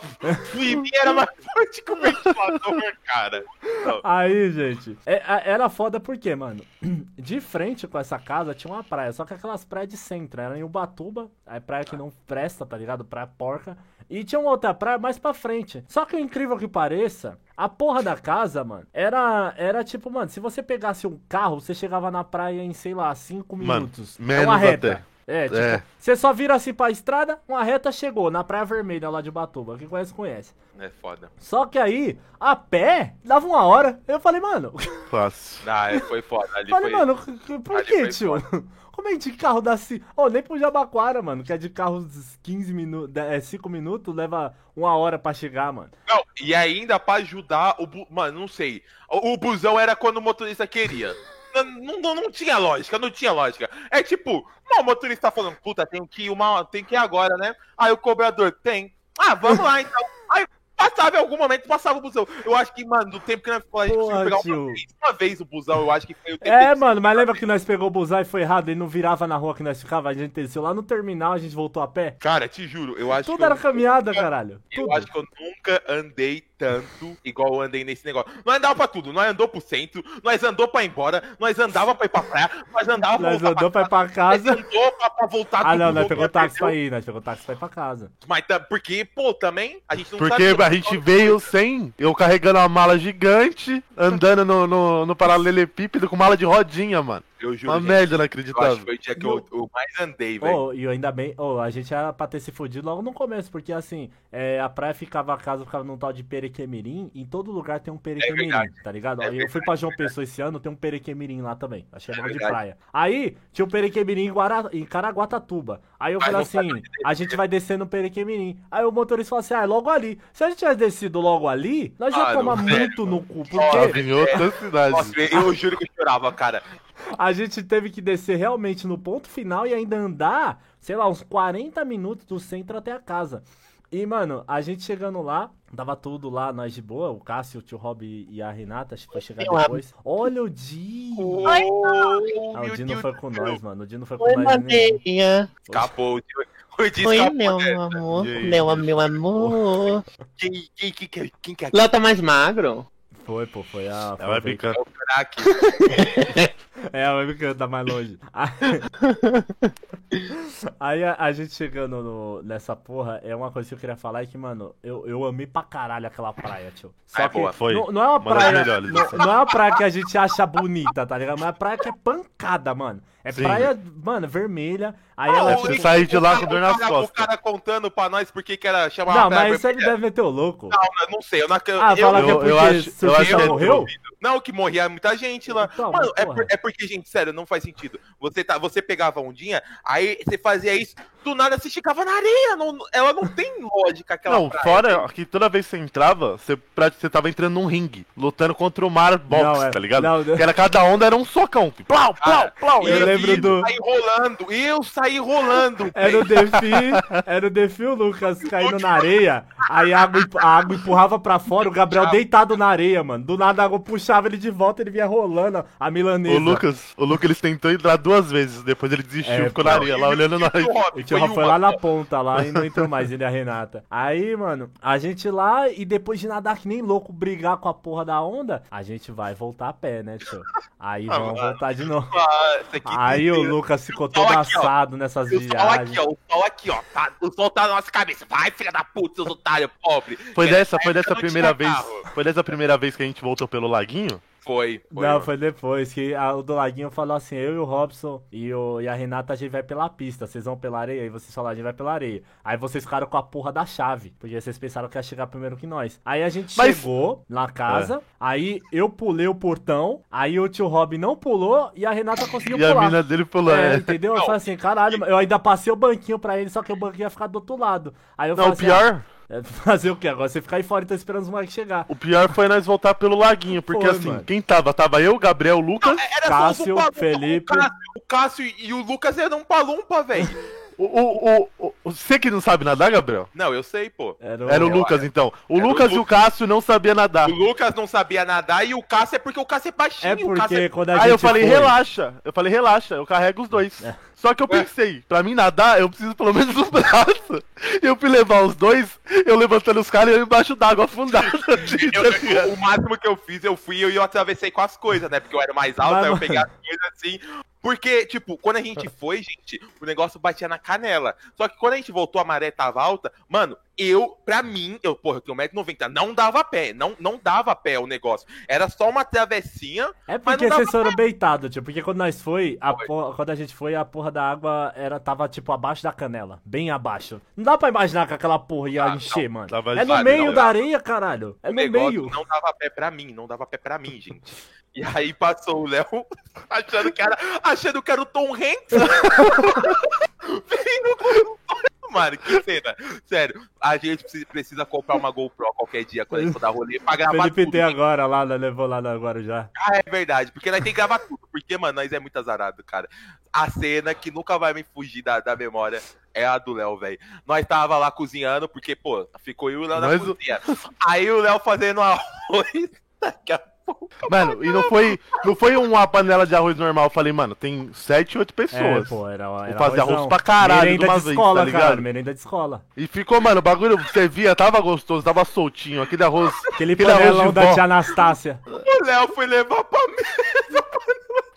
C: em mim era mais forte que o ventilador, cara.
A: Não. Aí, gente, é, era foda porque, mano, de frente com essa casa tinha uma praia, só que aquelas praias de centro, era em Ubatuba, a praia que não presta, tá ligado? Praia porca. E tinha uma outra praia mais pra frente. Só que o incrível que pareça, a porra da casa, mano, era, era tipo, mano, se você pegasse um carro, você chegava na praia em, sei lá, 5 minutos.
B: Mano, menos é uma reta. Até.
A: É, tipo, é. você só vira assim pra estrada, uma reta chegou na Praia Vermelha lá de Batuba. Quem conhece, conhece.
C: É foda.
A: Só que aí, a pé, dava uma hora. Eu falei, mano.
B: Fácil.
C: Ah, é, foi foda. Ali
A: falei,
C: foi...
A: mano, por que, tio? Foda. Como é de carro dá assim? Oh, nem pro Jabaquara, mano, que é de carro 15 minutos, é 5 minutos, leva uma hora pra chegar, mano.
C: Não, e ainda pra ajudar o. Bu... Mano, não sei. O, o busão era quando o motorista queria não, não, não, tinha lógica, não tinha lógica. É tipo, o motorista falando, puta, tem que ir uma, tem que ir agora, né? Aí o cobrador, tem. Ah, vamos lá então. Aí passava em algum momento, passava o busão. Eu acho que, mano, do tempo que nós a gente Porra, pegar uma vez, uma vez, o busão, eu acho que foi o tempo.
A: É, mano, mas lembra que nós pegou o busão e foi errado, ele não virava na rua que nós ficava, a gente desceu lá no terminal, a gente voltou a pé?
C: Cara, te juro, eu acho
A: Tudo que. Tudo era
C: eu
A: caminhada, nunca, caralho.
C: Eu
A: Tudo.
C: acho que eu nunca andei tanto igual eu andei nesse negócio. Nós andava pra tudo, nós andou pro centro, nós andou pra ir embora, nós andava pra ir pra praia, nós andava
A: pra nós voltar andou pra, pra ir pra casa. Nós
C: andou pra, pra voltar
A: Ah, não, nós pegou táxi pra ir, nós pegou táxi pra ir pra casa.
C: Mas porque, pô, também a gente não
B: Porque
C: sabia,
B: a gente veio sem, eu carregando uma mala gigante, andando no, no, no paralelepípedo com mala de rodinha, mano.
C: Eu juro.
B: Uma gente, merda inacreditável. Eu acho que
C: foi o dia que eu, eu mais andei, velho.
A: Oh, e ainda bem, oh, a gente era pra ter se fudido logo no começo, porque assim, é, a praia ficava, a casa ficava num tal de Perequemirim, em todo lugar tem um Perequemirim, é tá ligado? É eu fui pra João Pessoa esse ano, tem um Perequemirim lá também. Achei é de praia. Aí, tinha um Perequemirim em, Guara, em Caraguatatuba. Aí eu falei assim, a gente vai descer no Perequemirim. Aí o motorista falou assim, ah, é logo ali. Se a gente tivesse descido logo ali, nós ah, ia tomar muito no cu, porque...
B: Ah, em outra cidade.
C: Nossa, eu juro que eu chorava, cara
A: a gente teve que descer realmente no ponto final e ainda andar, sei lá, uns 40 minutos do centro até a casa. E, mano, a gente chegando lá, tava tudo lá, nós de boa, o Cássio, o tio Rob e a Renata, acho que foi chegar depois. Olha o Dino!
C: Oi,
A: ah, o Dino foi com nós, mano, o Dino foi com Oi, nós.
C: Escapou, o Dino.
D: Oi, meu amor, meu, meu amor.
C: Quem, quem, quem, quem, quem quer?
D: Léo tá mais magro?
A: Foi, pô, foi a.
B: Ela vai. É o
C: craque.
A: é, vai ficando, tá mais longe. Aí a, a, gente chegando no, nessa porra, é uma coisa que eu queria falar é que, mano, eu, eu amei pra caralho aquela praia, tio. Só
B: é,
A: que
B: boa, foi.
A: Não, não, é uma praia. Não, não, é uma praia que a gente acha bonita, tá ligado? Mas é uma praia que é pancada, mano. É Sim. praia, mano, vermelha. Aí ah, ela.
B: Você sai de lá com dor nas costas. O
C: cara contando pra nós por que era chamar
A: Não, mas isso ele deve meter o louco.
C: Não, não sei. Eu não,
A: ah, eu, fala que é porque eu acho,
B: eu acho que
A: morreu?
C: Não, que morria muita gente lá. Então, Mano, é, por, é, porque, gente, sério, não faz sentido. Você, tá, você pegava a ondinha, aí você fazia isso, do nada você esticava na areia. Não, ela não tem lógica aquela
B: Não, praia, fora assim. que toda vez que você entrava, você, você tava entrando num ringue, lutando contra o mar box, não, é, tá ligado? Não, que era cada onda era um socão. Plau, plau, plau.
A: Eu, eu lembro do.
C: Saí rolando, eu saí rolando.
A: Era o Defi, era o Defi o Lucas caindo na areia, aí a água, a água empurrava pra fora, o Gabriel deitado na areia, mano. Do nada a água puxava ele de volta, ele vinha rolando a milanesa.
B: O Lucas, o Lucas ele tentou entrar duas vezes, depois ele desistiu, é, ficou na areia lá olhando na areia.
A: Foi, foi lá na ponta lá e não entrou mais ele e a Renata. Aí, mano, a gente lá e depois de nadar que nem louco, brigar com a porra da onda, a gente vai voltar a pé, né, tio? Aí ah, vamos voltar de novo. Ah, aí o Lucas ficou todo assado nessas viagens. O sol
C: aqui, ó, o sol aqui, ó. Tá, o sol tá na nossa cabeça. Vai, filha da puta, seus otários, pobre.
B: Foi dessa, foi dessa primeira vez. Foi dessa primeira vez que a gente voltou pelo laguinho?
C: Foi.
A: foi não, foi depois que a, o do Laguinho falou assim: eu e o Robson e, o, e a Renata a gente vai pela pista, vocês vão pela areia, e vocês falaram, a gente vai pela areia. Aí vocês ficaram com a porra da chave, porque vocês pensaram que ia chegar primeiro que nós. Aí a gente Mas... chegou na casa, é. aí eu pulei o portão, aí o tio Rob não pulou e a Renata conseguiu
B: e
A: pular.
B: E a mina dele pulou,
A: é. é. Entendeu? Eu falei assim, caralho, eu ainda passei o banquinho pra ele, só que o banquinho ia ficar do outro lado. Aí eu
B: não,
A: falei
B: assim, pior... Ah,
A: é fazer o que agora? Você ficar aí fora e tá esperando os moleques chegar.
B: O pior foi nós voltar pelo laguinho, porque foi, assim, mano. quem tava? Tava eu, Gabriel, Lucas,
A: Não, Cássio, Felipe. O Cássio,
C: o Cássio, e o Lucas eram um palumpa, velho.
B: O, o, o, o, você que não sabe nadar, Gabriel?
C: Não, eu sei, pô.
B: Era o, Era o Lucas, então. O Lucas o e o Cássio não sabiam nadar.
C: O Lucas não sabia nadar e o Cássio é porque o Cássio é baixinho.
A: É porque
C: é...
A: quando a
B: gente Aí eu falei, foi... relaxa. Eu falei, relaxa, eu carrego os dois. É. Só que eu pensei, pra mim nadar, eu preciso pelo menos dos braços. Eu fui levar os dois, eu levantando os caras e eu embaixo d'água afundado.
C: Eu, o máximo que eu fiz, eu fui e eu, eu atravessei com as coisas, né? Porque eu era mais alto, Mas, aí eu peguei as coisas assim, porque, tipo, quando a gente foi, gente, o negócio batia na canela. Só que quando a gente voltou, a maré tava alta, mano, eu, pra mim, eu, porra, eu tenho 1,90m, não dava pé, não, não dava pé o negócio. Era só uma travessinha.
A: É porque vocês foram beitados, tipo, porque quando nós foi, a foi. Porra, quando a gente foi, a porra da água era, tava, tipo, abaixo da canela, bem abaixo. Não dá pra imaginar que aquela porra ia ah, encher, não, mano. É no meio não, da areia, caralho. É no meio.
C: Não dava pé pra mim, não dava pé pra mim, gente. E aí passou o Léo achando que era, achando que era o Tom Hanks. Mano, que cena. Sério, a gente precisa comprar uma GoPro qualquer dia quando a gente for dar rolê pra gravar
A: Felipe tudo. tem agora lá, levou lá agora já.
C: Ah, é verdade, porque nós tem que gravar tudo, porque, mano, nós é muito azarado, cara. A cena que nunca vai me fugir da, da memória é a do Léo, velho. Nós tava lá cozinhando, porque, pô, ficou eu e o Léo na cozinha. Aí o Léo fazendo arroz, daqui a
B: Mano, e não foi, não foi uma panela de arroz normal. Eu falei, mano, tem 7, 8 pessoas. É,
A: pô, era, era
B: Vou fazer arroz pra caralho merenda de uma
A: de vez, escola, tá ligado? Cara, merenda de escola.
B: E ficou, mano, o bagulho, você via, tava gostoso, tava soltinho. Aquele arroz.
A: Aquele, aquele panelão da tia Anastácia.
C: O Léo foi levar pra mesa.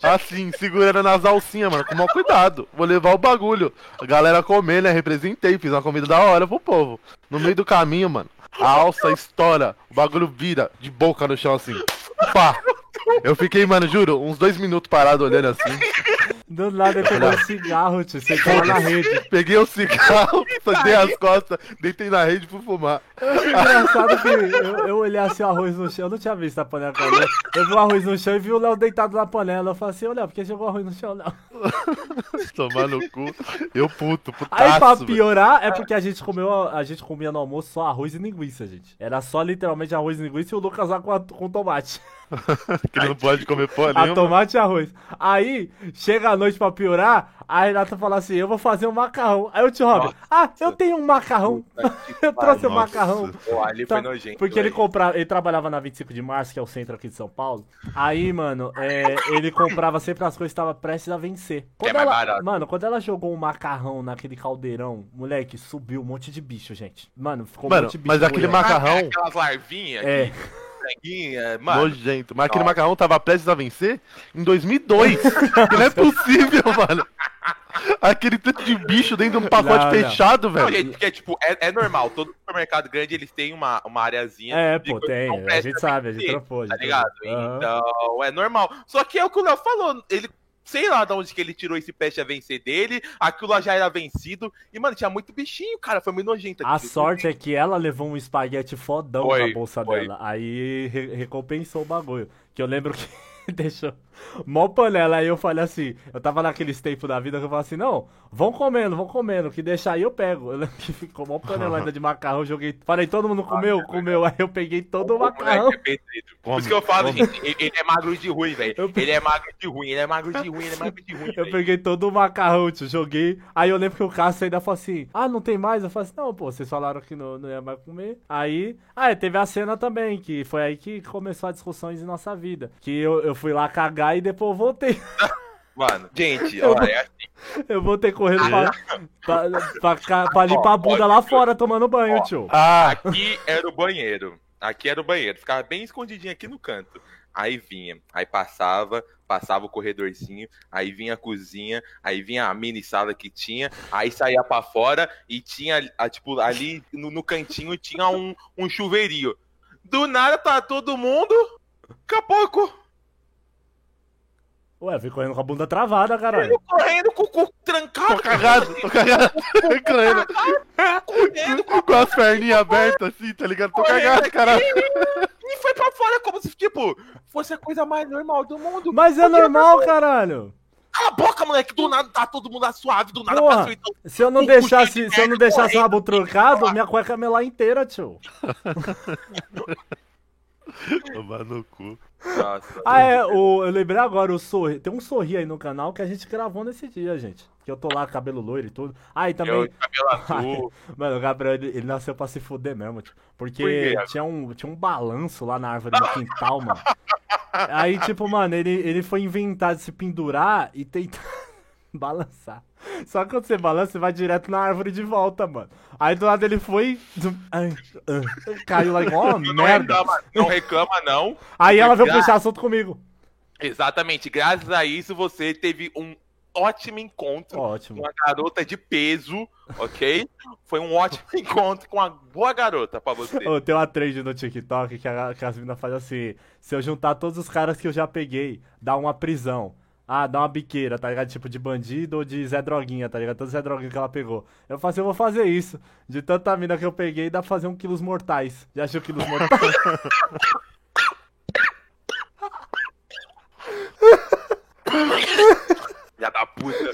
B: Assim, segurando nas alcinhas, mano, com mau cuidado. Vou levar o bagulho. A galera comer, né? Representei, fiz uma comida da hora pro povo. No meio do caminho, mano, a alça estoura, o bagulho vira de boca no chão assim. Pá! Eu fiquei, mano, juro, uns dois minutos parado olhando assim.
A: Do nada eu peguei um cigarro, tio. Você caiu na rede.
B: Peguei o um cigarro, dei as costas, deitei na rede pra fumar.
A: Engraçado que eu, eu olhei assim o arroz no chão, eu não tinha visto a panela cair. Eu vi o arroz no chão e vi o Léo deitado na panela. Eu falei assim, ô Léo, por que jogou arroz no chão, Léo?
B: Tomar no cu. Eu puto, putaço.
A: Aí pra piorar, é porque a gente comeu, a gente comia no almoço só arroz e linguiça, gente. Era só literalmente arroz e linguiça e o Lucas lá com, a, com tomate.
B: que ele não pode comer porra
A: nenhuma. A tomate e arroz. Aí, chega a noite pra piorar, a Renata fala assim, eu vou fazer um macarrão. Aí o tio Robert, ah, eu tenho um macarrão. eu trouxe um macarrão.
C: Pô, ali foi nojento.
A: Porque ele comprava, ele trabalhava na 25 de março, que é o centro aqui de São Paulo. Aí, mano, é, ele comprava sempre as coisas que estavam prestes a vencer. Quando é ela, mano, quando ela jogou um macarrão naquele caldeirão, moleque, subiu um monte de bicho, gente. Mano, ficou
B: mano,
A: um monte de
B: bicho. Mas aquele macarrão...
C: Aquelas larvinhas
A: é.
C: Que
B: franguinha, mano. Nojento. Mas aquele macarrão tava prestes a vencer em 2002. não é possível, mano. Aquele tanto de bicho dentro de um pacote não, fechado, não. velho. Não,
C: gente, porque, tipo, é, é, normal. Todo supermercado grande, eles têm uma, uma areazinha.
A: É, pô, tem. A gente sabe, a gente trocou.
C: Tá ligado? Uhum. Então, é normal. Só que é o que o Léo falou. Ele sei lá de onde que ele tirou esse peste a vencer dele, aquilo lá já era vencido, e, mano, tinha muito bichinho, cara, foi muito nojento.
A: A sorte é que ela levou um espaguete fodão foi, na bolsa foi. dela, aí re recompensou o bagulho, que eu lembro que deixou mó panela. Aí eu falei assim, eu tava naqueles tempos da vida que eu falei assim, não, vão comendo, vão comendo, que deixar aí eu pego. Eu lembro que ficou mó panela ainda de macarrão, joguei. Falei, todo mundo comeu? Comeu. Aí eu peguei todo o macarrão.
C: Por isso que eu falo, gente, ele é magro de ruim, velho. Ele é magro de ruim, ele é magro de ruim, ele é magro de ruim.
A: Eu peguei todo o macarrão, tio, joguei. Aí eu lembro que o Cássio ainda falou assim, ah, não tem mais? Eu falei assim, não, pô, vocês falaram que não, não ia mais comer. Aí, ah, teve a cena também, que foi aí que começou a discussões em nossa vida. Que eu, eu fui lá cagar e depois voltei.
C: Mano, gente, olha, é assim.
A: Eu vou ter correndo pra, pra, pra, pra limpar a bunda lá fora tomando banho, ó, tio.
C: Ah. Aqui era o banheiro. Aqui era o banheiro. Ficava bem escondidinho aqui no canto. Aí vinha, aí passava, passava o corredorzinho, aí vinha a cozinha, aí vinha a mini sala que tinha, aí saía para fora e tinha, tipo, ali no, no cantinho tinha um, um chuveirinho. Do nada tá todo mundo, daqui a pouco
A: Ué, eu fui correndo com a bunda travada, caralho. Eu
C: correndo com o cu trancado.
B: Tô cagado, tô cagado. correndo. correndo com, com as perninhas abertas assim, tá ligado? Tô cagado, caralho.
C: E foi pra fora como se, tipo, fosse a coisa mais normal do mundo.
A: Mas é normal, caralho.
C: Cala a boca, moleque, do nada tá todo mundo suave, do nada
A: Porra, então, se eu não deixasse, se eu não deixasse o rabo trancado, minha cueca ia melar inteira, tio.
B: Tomar no cu.
A: Nossa, ah, é, o, eu lembrei agora, o sorri. Tem um sorri aí no canal que a gente gravou nesse dia, gente. Que eu tô lá, cabelo loiro e tudo. Ah, e também. Eu, cabelo azul. Mano, o Gabriel, ele, ele, nasceu pra se fuder mesmo, tipo. Porque Por tinha, um, tinha um balanço lá na árvore do quintal, mano. Aí, tipo, mano, ele, ele foi inventar de se pendurar e tentar balançar. Só que quando você balança, você vai direto na árvore de volta, mano. Aí do lado ele foi. Caiu lá igual uma não merda.
C: Reclama, não reclama, não.
A: Aí ela veio puxar assunto comigo.
C: Exatamente. Graças a isso, você teve um ótimo encontro
A: ótimo.
C: com uma garota de peso, ok? Foi um ótimo encontro com uma boa garota pra você.
A: Oh, tem uma trend no TikTok que, a, que as meninas fazem assim: se eu juntar todos os caras que eu já peguei, dá uma prisão. Ah, dá uma biqueira, tá ligado? Tipo de bandido ou de Zé Droguinha, tá ligado? Todo Zé Droguinha que ela pegou. Eu falei assim, eu vou fazer isso. De tanta mina que eu peguei, dá pra fazer um quilos mortais. Já achou quilos mortais?
C: Já da puta.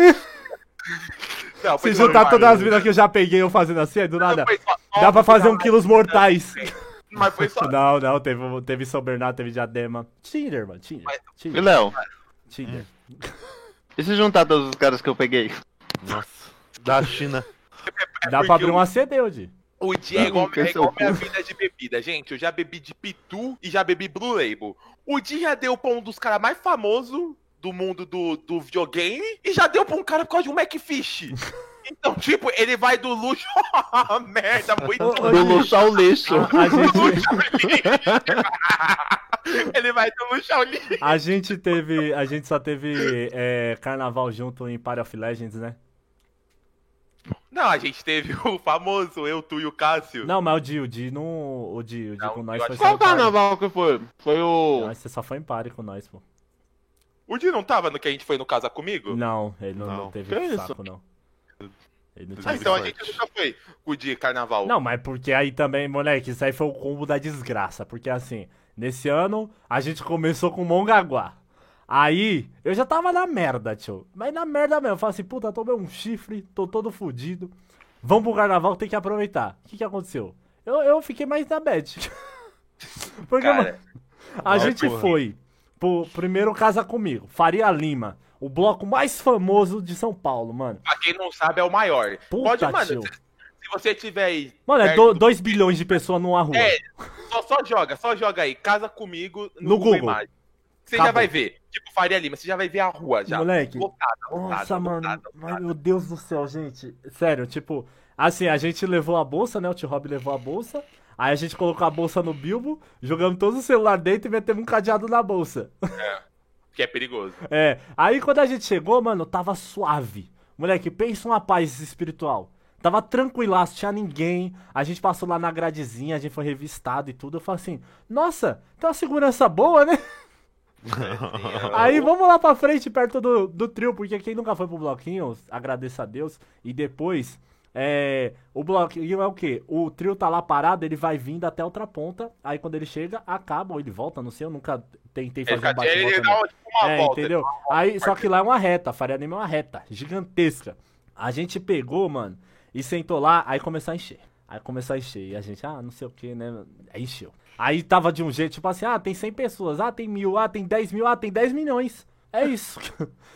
A: Não, Se juntar todas as minas que eu já peguei eu fazendo assim, do nada, dá pra fazer um quilos mortais.
C: Mas foi só.
A: Não, não, teve, teve São Bernardo, teve Diadema. Tinder, mano, Tinder.
B: Tinder. E Léo?
A: Tinder.
B: E se juntar todos os caras que eu peguei? Nossa. Da China.
A: É Dá pra abrir um ACD, Odi.
C: O dia é igual, é igual minha vida de bebida, gente. Eu já bebi de Pitu e já bebi Blue Label. O dia já deu pra um dos caras mais famosos do mundo do, do videogame e já deu pra um cara por causa de um McFish. Então, tipo, ele vai do luxo à merda, muito
B: Do luxo ao lixo. A, a
C: gente... ele vai do luxo ao lixo.
A: A gente teve. A gente só teve é, carnaval junto em Party of Legends, né?
C: Não, a gente teve o famoso, eu, tu e o Cássio.
A: Não, mas o Di, o Di não. O Di, o Di com nós foi
B: Qual carnaval que foi? Foi o.
A: Não, você só foi em Party com nós, pô.
C: O Di não tava no que a gente foi no Casa Comigo?
A: Não, ele não, não. não teve que saco, isso? não.
C: Ah, então a gente nunca foi o de carnaval.
A: Não, mas porque aí também, moleque, isso aí foi o combo da desgraça. Porque assim, nesse ano a gente começou com Mongaguá. Aí eu já tava na merda, tio. Mas na merda mesmo. Eu falei assim, puta, tomei um chifre, tô todo fudido. Vamos pro carnaval, tem que aproveitar. O que que aconteceu? Eu, eu fiquei mais na bad. porque, Cara, mano, a gente porra. foi pro primeiro Casa Comigo, Faria Lima. O bloco mais famoso de São Paulo, mano.
C: Pra quem não sabe, é o maior.
A: Puta, Pode, mano, se,
C: se você tiver aí.
A: Mano, é 2 do... bilhões de pessoas numa rua. É,
C: só, só, joga, só joga aí. Casa comigo
A: no, no Google. Imagem.
C: Você Acabou. já vai ver. Tipo, Faria Lima, você já vai ver a rua já.
A: Moleque. Lotada, lotada, Nossa, mano. Lotada, meu Deus do céu, gente. Sério, tipo. Assim, a gente levou a bolsa, né? O tio Rob levou a bolsa. Aí a gente colocou a bolsa no Bilbo, jogamos todo o celular dentro e metemos um cadeado na bolsa.
C: É. Que é perigoso.
A: É. Aí quando a gente chegou, mano, tava suave. Moleque, pensa uma paz espiritual. Tava tranquilaço, tinha ninguém. A gente passou lá na gradezinha, a gente foi revistado e tudo. Eu falei assim, nossa, tem uma segurança boa, né? Aí vamos lá pra frente, perto do, do trio, porque quem nunca foi pro bloquinho, agradeça a Deus. E depois é, o bloquinho é o quê? O trio tá lá parado, ele vai vindo até outra ponta. Aí quando ele chega, acaba ou ele volta, não sei, eu nunca tentei fazer um bate
C: ele dá uma
A: é, volta, entendeu? Aí, só que lá é uma reta, Faria Lima é uma reta, gigantesca. A gente pegou, mano, e sentou lá, aí começou a encher. Aí começou a encher. E a gente, ah, não sei o que, né? Aí encheu. Aí tava de um jeito, tipo assim, ah, tem 100 pessoas, ah, tem mil, ah, tem 10 mil, ah, tem 10 milhões. É isso.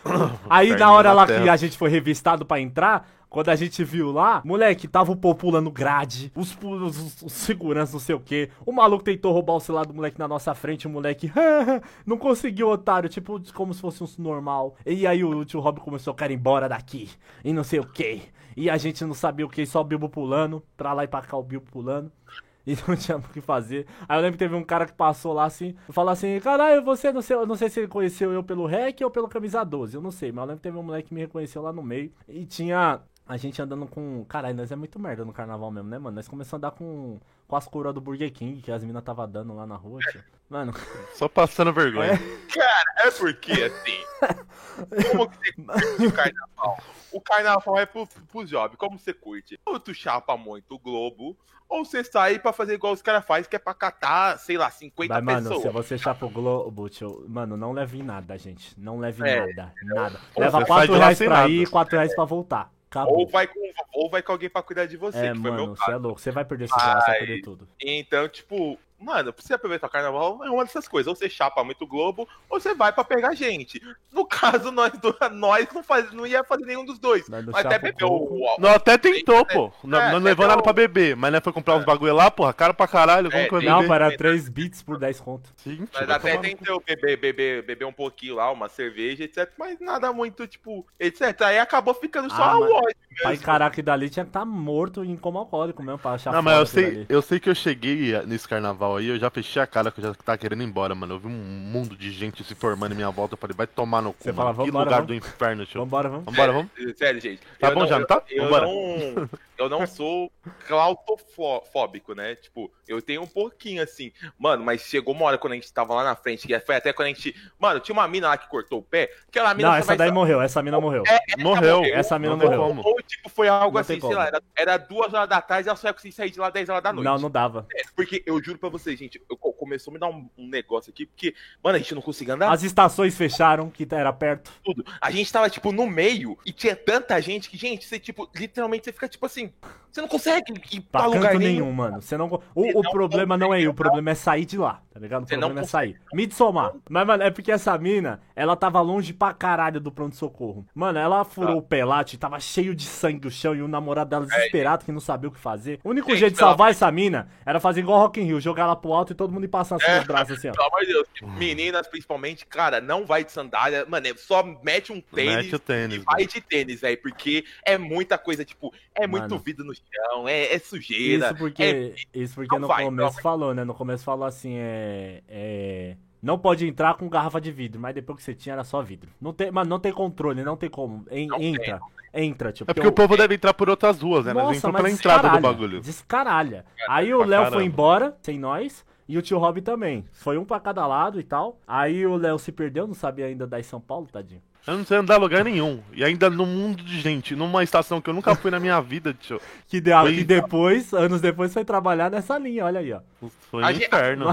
A: aí na hora lá que a gente foi revistado para entrar, quando a gente viu lá, moleque, tava o povo pulando grade, os, os, os seguranças, não sei o que. O maluco tentou roubar o celular do moleque na nossa frente, o moleque não conseguiu, otário, tipo, como se fosse um normal. E aí o tio Rob começou a querer ir embora daqui, e não sei o que. E a gente não sabia o que, só o Bilbo pulando, pra lá e pra cá o Bilbo pulando. E não tinha o que fazer. Aí eu lembro que teve um cara que passou lá assim, falou assim: caralho, você não sei, eu não sei se ele conheceu eu pelo REC ou pelo camisa 12, eu não sei, mas eu lembro que teve um moleque que me reconheceu lá no meio. E tinha a gente andando com. Caralho, nós é muito merda no carnaval mesmo, né, mano? Nós começamos a andar com, com as coroas do Burger King que as minas tava dando lá na rua, tio. Mano.
B: Só passando vergonha. É...
C: Cara, é porque assim. como que você curte o carnaval? O carnaval é pro, pro job. Como você curte? Ou tu chapa muito o Globo, ou você sai pra fazer igual os caras fazem, que é pra catar, sei lá, 50 Mas,
A: mano,
C: pessoas.
A: se você chapa o Globo, tio, mano, não leve nada, gente. Não leve é. nada. Nada. Leva 4 reais pra ir e 4 reais pra voltar.
C: Acabou. Ou vai, com, ou vai com alguém pra cuidar de você,
A: é,
C: que
A: foi mano, meu caso. Você é louco, você vai perder seu você vai perder tudo.
C: Então, tipo, Mano, pra você aproveitar o carnaval, é uma dessas coisas. Ou você chapa muito Globo, ou você vai pra pegar gente. No caso, nós, nós não, faz, não ia fazer nenhum dos dois. Mas até bebeu o,
B: Não, até tentou, pô. Não, é, não levou nada pra beber. Mas né, foi comprar uns é. bagulho lá, porra, cara pra caralho. Como é, que
A: Não, para 3 bits por 10 conto.
C: Sim, mas até tentou beber, beber, beber um pouquinho lá, uma cerveja, etc. Mas nada muito, tipo, etc. Aí acabou ficando só ah, o ódio.
A: Aí, caraca, que dali tinha que estar tá morto em como alcoólico mesmo pra achar
B: Não, mas eu sei, eu sei que eu cheguei nesse carnaval aí, eu já fechei a cara que eu já tava querendo ir embora, mano. Eu vi um mundo de gente se formando em minha volta. Eu falei, vai tomar no cu, Você
A: fala,
B: que
A: lugar
B: vamos. do inferno, tio.
A: Vambora, vamos.
B: Vambora, vamos.
C: Sério, gente.
B: Tá bom não, já, não tá?
C: Eu, eu não, eu não sou claustrofóbico, né? Tipo, eu tenho um pouquinho assim. Mano, mas chegou uma hora quando a gente tava lá na frente, que foi até quando a gente. Mano, tinha uma mina lá que cortou o pé. Aquela mina.
A: Não, essa daí morreu, essa mina morreu.
B: É, essa morreu. morreu.
A: Essa mina não morreu.
C: Ou, ou, tipo, foi algo não assim, sei lá, era, era, duas horas da tarde e ela só ia conseguir sair de lá 10 horas da noite.
A: Não, não dava.
C: É, porque eu juro pra vocês, gente, eu, começou a me dar um, um, negócio aqui, porque, mano, a gente não conseguia andar.
A: As estações fecharam, que era perto.
C: Tudo. A gente tava, tipo, no meio e tinha tanta gente que, gente, você, tipo, literalmente você fica, tipo assim, você não consegue ir
A: pra, pra lugar nenhum, nenhum, mano. Você não. O, o não problema não é ir, o problema é sair de lá, tá ligado? O você problema é sair. Midsommar. Mas, mano, é porque essa mina, ela tava longe pra caralho do pronto-socorro. Mano, ela furou ah. o pelate, tava cheio de sangue no chão e o namorado dela é, desesperado que não sabia o que fazer. O único gente, jeito de salvar ela... essa mina era fazer igual Rock in Rio, jogar ela pro alto e todo mundo ir passando assim é, nos braços assim, ó. Pelo amor de
C: Deus, meninas principalmente, cara, não vai de sandália, mano, é só mete um tênis,
B: mete o tênis
C: e vai de tênis, velho, porque é muita coisa, tipo, é muito mano. Vidro no chão, é, é sujeira.
A: Isso porque,
C: é...
A: isso porque no vai, começo falou, né? No começo falou assim, é, é. Não pode entrar com garrafa de vidro, mas depois que você tinha era só vidro. Não tem, mas não tem controle, não tem como. En, não entra. Tem. Entra, tipo.
B: É porque o povo deve entrar por outras ruas, né? Nossa, mas pela entrada do bagulho.
A: Descaralha. Aí o Léo foi embora, sem nós. E o tio Rob também. Foi um para cada lado e tal. Aí o Léo se perdeu, não sabia ainda dar em São Paulo, tadinho.
B: Eu não sei andar lugar nenhum. E ainda no mundo de gente, numa estação que eu nunca fui na minha vida, tio.
A: Que, de, foi... que depois, anos depois, foi trabalhar nessa linha, olha aí, ó.
B: Foi um inferno.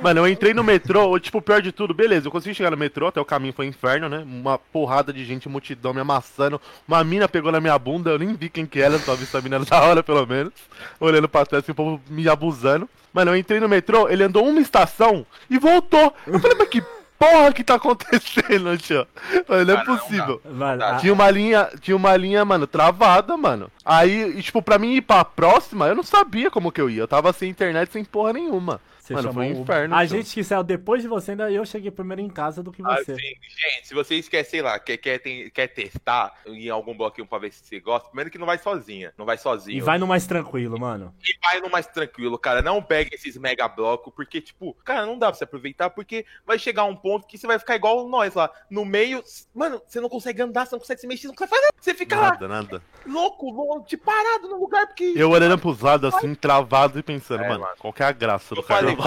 B: Mano, eu entrei no metrô, tipo, pior de tudo, beleza, eu consegui chegar no metrô, até o caminho foi inferno, né? Uma porrada de gente, multidão me amassando. Uma mina pegou na minha bunda, eu nem vi quem que era, só vi essa mina da hora, pelo menos. Olhando pra trás, assim, o povo me abusando. Mano, eu entrei no metrô, ele andou uma estação e voltou. Eu falei, mas que porra que tá acontecendo, tio? Mano, não é possível. Mano, tinha uma linha, tinha uma linha, mano, travada, mano. Aí, tipo, pra mim ir pra próxima, eu não sabia como que eu ia. Eu tava sem internet, sem porra nenhuma. Você Mano, foi um inferno.
A: A gente que saiu depois de você, ainda eu cheguei primeiro em casa do que você. Assim,
C: gente, se vocês querem, sei lá, quer, quer, tem, quer testar em algum bloquinho pra ver se você gosta, primeiro que não vai sozinha. Não vai sozinho.
A: E vai no mais tranquilo, mano.
C: E vai no mais tranquilo, cara. Não pegue esses mega blocos, porque, tipo, cara, não dá pra você aproveitar, porque vai chegar um ponto que você vai ficar igual nós lá. No meio, mano, você não consegue andar, você não consegue se mexer, não consegue fazer nada. Você fica
B: nada,
C: lá.
B: Nada, nada.
C: Louco, louco, de parado no lugar, porque.
B: Eu olhando pros lados, assim, travado e pensando, é, mano, mano, qual que é a graça do carnaval?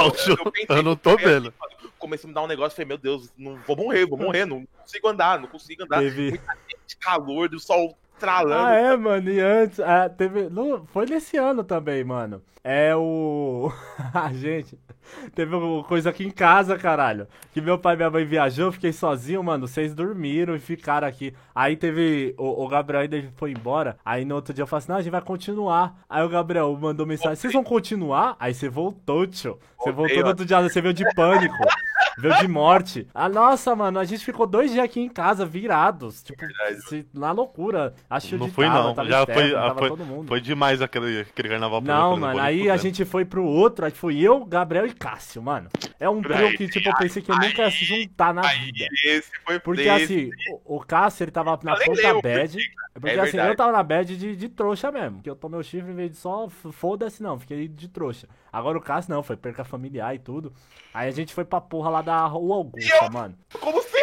B: Eu, eu, não tô vendo.
C: Comecei a me dar um negócio, falei, meu Deus, não vou morrer, vou morrer, não consigo andar, não consigo andar. Teve... Muita gente, calor, do sol estralando.
A: Ah, é, mano, e antes, ah, teve, não, foi nesse ano também, mano. É o. a gente. Teve uma coisa aqui em casa, caralho. Que meu pai e minha mãe viajou, eu fiquei sozinho, mano. Vocês dormiram e ficaram aqui. Aí teve. O, o, Gabriel ainda foi embora. Aí no outro dia eu falei assim: não, a gente vai continuar. Aí o Gabriel mandou mensagem: vocês vão continuar? Aí você voltou, tio. Você voltou no outro dia, você veio de pânico. veio de morte. Ah, nossa, mano, a gente ficou dois dias aqui em casa, virados. Tipo, se, na loucura. Achou
B: não fui, não. Já foi, ah, foi, foi demais aquele, aquele carnaval.
A: Não, mano, aí a gente foi pro outro. Aí foi eu, Gabriel e Cássio, mano. É um trio que, tipo, eu pensei que eu nunca ia se juntar na vida. Esse foi Porque, assim, o, o Cássio, ele tava na puta bad. É porque é assim, eu tava na bad de, de trouxa mesmo. Que eu tomei o chifre em vez de só foda-se, não. Fiquei de trouxa. Agora o caso não, foi perca familiar e tudo. Aí a gente foi pra porra lá da Rua Augusta, eu... mano.
C: Como assim?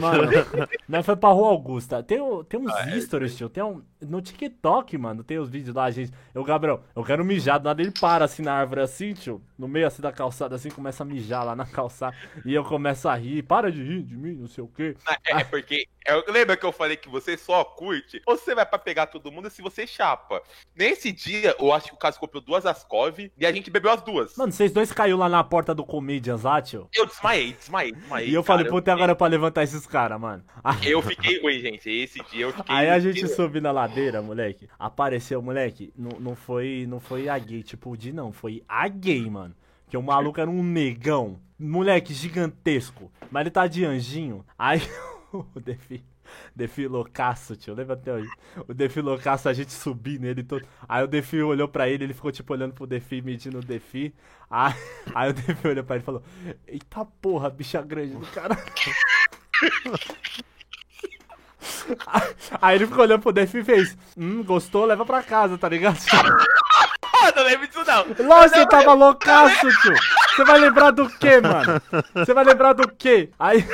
A: Mano, nós foi pra Rua Augusta. Tem, tem uns ah, é, stories, tio. Tem um, no TikTok, mano, tem os vídeos lá, gente. Eu, Gabriel, eu quero mijar. Do nada ele para assim na árvore assim, tio. No meio assim da calçada, assim, começa a mijar lá na calçada. E eu começo a rir. Para de rir de mim, não sei o quê.
C: É, é porque. Eu, lembra que eu falei que você só curte? Ou você vai pra pegar todo mundo se você chapa? Nesse dia, eu acho que o caso comprou duas Ascov e a gente bebeu as duas.
A: Mano, vocês dois caiu lá na porta do Comedians lá, tio?
C: Eu desmaiei, desmaiei, desmaiei.
A: E eu cara, falei, puta, eu agora pra levantar esses caras, mano.
C: Eu fiquei ruim, gente. Esse dia eu fiquei.
A: Aí a gente subiu na ladeira, moleque. Apareceu, moleque. Não, não foi não foi a gay, tipo o de não. Foi a gay, mano. Que o maluco era um negão. Moleque gigantesco. Mas ele tá de anjinho. Aí o Defi. Defi loucaço, tio. Lembra até hoje. O Defi loucaço, a gente subir nele todo. Aí o Defi olhou pra ele, ele ficou tipo olhando pro Defi, medindo o Defi. Aí, aí o Defi olhou pra ele e falou: Eita porra, bicha grande do cara. Aí ele ficou olhando pro Defi e fez: Hum, gostou? Leva pra casa, tá ligado?
C: não lembro disso não.
A: Lógico, você tava loucaço, tio. Você vai lembrar do quê, mano? Você vai lembrar do quê? Aí,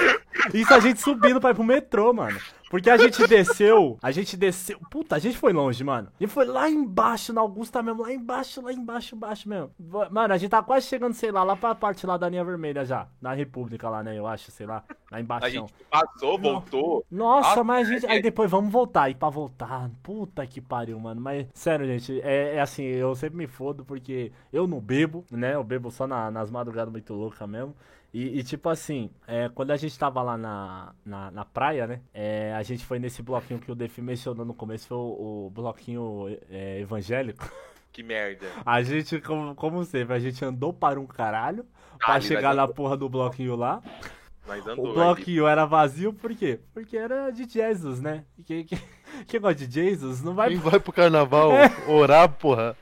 A: isso a gente subindo pra ir pro metrô, mano. Porque a gente desceu, a gente desceu. Puta, a gente foi longe, mano. Gente foi lá embaixo, na Augusta mesmo, lá embaixo, lá embaixo, embaixo mesmo. Mano, a gente tá quase chegando, sei lá, lá pra parte lá da linha vermelha já. Na República lá, né? Eu acho, sei lá. Lá embaixo.
C: A gente passou, voltou.
A: Nossa, Nossa mas a gente. Aí depois vamos voltar. E pra voltar. Puta que pariu, mano. Mas, sério, gente, é, é assim, eu sempre me fodo porque eu não bebo, né? Eu bebo só na, nas madrugadas muito loucas mesmo. E, e, tipo assim, é, quando a gente tava lá na, na, na praia, né? É, a gente foi nesse bloquinho que o Defi mencionou no começo, foi o, o bloquinho é, evangélico.
C: Que merda.
A: A gente, como, como sempre, a gente andou para um caralho pra ah, chegar na porra do bloquinho lá. Andou, o bloquinho era vazio por quê? Porque era de Jesus, né? Quem, quem, quem gosta de Jesus não vai.
B: Quem vai pro carnaval é. orar, porra.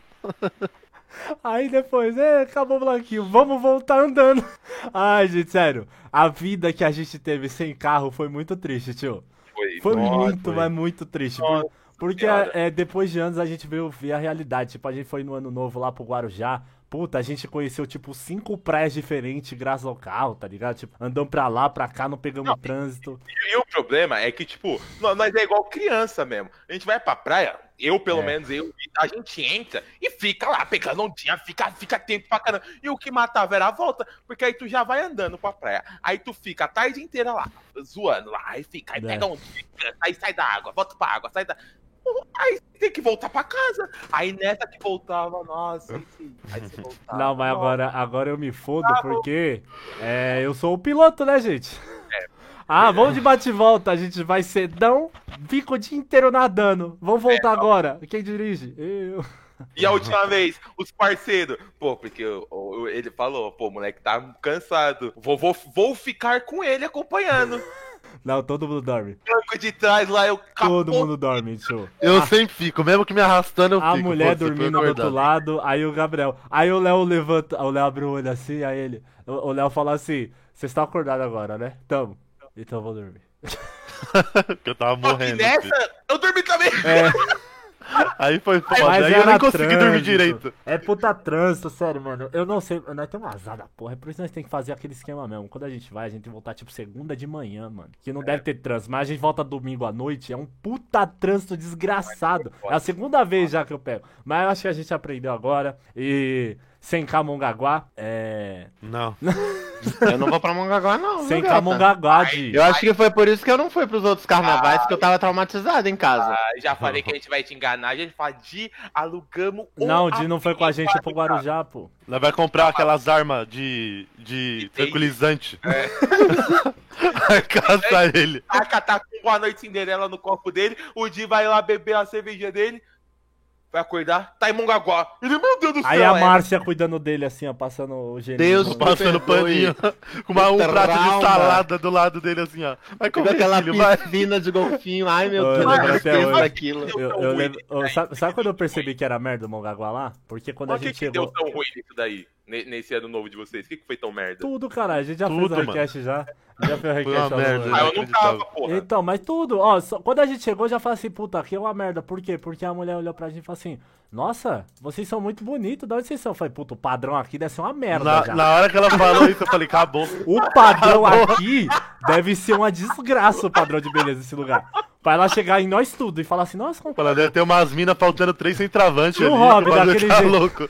A: Aí depois, é, acabou o bloquinho, vamos voltar andando. Ai, gente, sério, a vida que a gente teve sem carro foi muito triste, tio. Foi, foi nossa, muito, foi. mas muito triste. Nossa, porque é, depois de anos a gente veio ver a realidade. Tipo, a gente foi no ano novo lá pro Guarujá. Puta, a gente conheceu, tipo, cinco praias diferentes graças ao carro, tá ligado? Tipo, andamos pra lá, pra cá, não pegamos não, trânsito.
C: E, e, o problema é que, tipo, nós é igual criança mesmo. A gente vai pra praia, eu, pelo é. menos, eu, a gente entra e fica lá pegando ondinha, fica, fica tempo pra caramba. E o que matava era a volta, porque aí tu já vai andando pra praia. Aí tu fica a tarde inteira lá, zoando lá, aí fica, aí é. pega ondinha, aí sai da água, volta pra água, sai da. Aí tem que voltar pra casa. Aí nessa que voltava, nossa, enfim. Aí
A: você voltava. Não, mas agora, agora eu me fodo porque é, eu sou o piloto, né, gente? Ah, vamos de bate-volta, a gente vai cedão, fica o dia inteiro nadando. Vamos voltar é, agora. Quem dirige? Eu.
C: E a última vez, os parceiros. Pô, porque ele falou, pô, moleque tá cansado. Vou, vou, vou ficar com ele acompanhando.
A: Não, todo mundo dorme.
C: Banco de trás lá, eu
A: Todo mundo dorme, show.
B: Eu ah. sempre fico, mesmo que me arrastando, eu
A: a
B: fico.
A: A mulher pô, dormindo do outro lado, aí o Gabriel. Aí o Léo levanta, o Léo abre o olho assim, aí ele. O Léo fala assim: Vocês estão acordados agora, né? Tamo. Então eu vou dormir.
B: que eu tava morrendo.
C: nessa, eu dormi também. É.
B: Aí foi foda, aí eu nem consegui trânsito. dormir direito.
A: É puta trânsito, sério, mano. Eu não sei, nós temos um azar da porra. É por isso que nós temos que fazer aquele esquema mesmo. Quando a gente vai, a gente tem que voltar tipo segunda de manhã, mano. Que não é. deve ter trânsito, mas a gente volta domingo à noite. É um puta trânsito desgraçado. É a segunda vez já que eu pego. Mas eu acho que a gente aprendeu agora. E sem Camongaguá, é.
B: Não.
D: eu não vou pra Mongaguá, não.
A: Sem Camongaguá, de.
D: Eu acho que foi por isso que eu não fui pros outros carnavais, porque eu tava traumatizado em casa. Ah,
C: já falei que a gente vai te enganar, a gente fala de alugamos
A: um Não, de não foi com a gente pro Guarujá, pô.
B: Nós vai comprar aquelas armas de. de tranquilizante. É. vai caçar ele.
C: Vai catar com boa noite Cinderela no corpo dele, o Di vai lá beber a cerveja dele. Vai acordar, tá em Mongaguá. Ele, meu Deus do céu.
A: Aí a é. Márcia cuidando dele, assim, ó, passando o
B: gelo. Deus passando paninho. com uma, um prato de salada do lado dele, assim, ó.
D: Vai comer aquela piscina de golfinho. Ai, meu Deus, eu lembro
A: aquilo. Eu, eu lembro, sabe, sabe, quando eu percebi que era merda o Mongaguá lá? Porque quando Por a gente que chegou...
C: que deu tão ruim isso daí? Nesse ano novo de vocês? O que, que foi tão merda?
A: Tudo, caralho. A gente já tudo, fez o request já. Já fez o request.
C: merda, ah, eu não tava, porra.
A: Então, mas tudo. Ó, só, quando a gente chegou, já falei assim, puta, aqui é uma merda. Por quê? Porque a mulher olhou pra gente e falou assim, nossa, vocês são muito bonitos, de onde vocês são? Eu falei, puta, o padrão aqui deve ser uma merda
B: na,
A: já.
B: Na hora que ela falou isso, eu falei, acabou.
A: O padrão aqui deve ser uma desgraça, o padrão de beleza desse lugar. Pra ela chegar em nós tudo e falar assim, nossa, como...
B: Ela deve ter umas minas faltando três centravantes
A: ali. O Rob, daquele tá jeito. louco.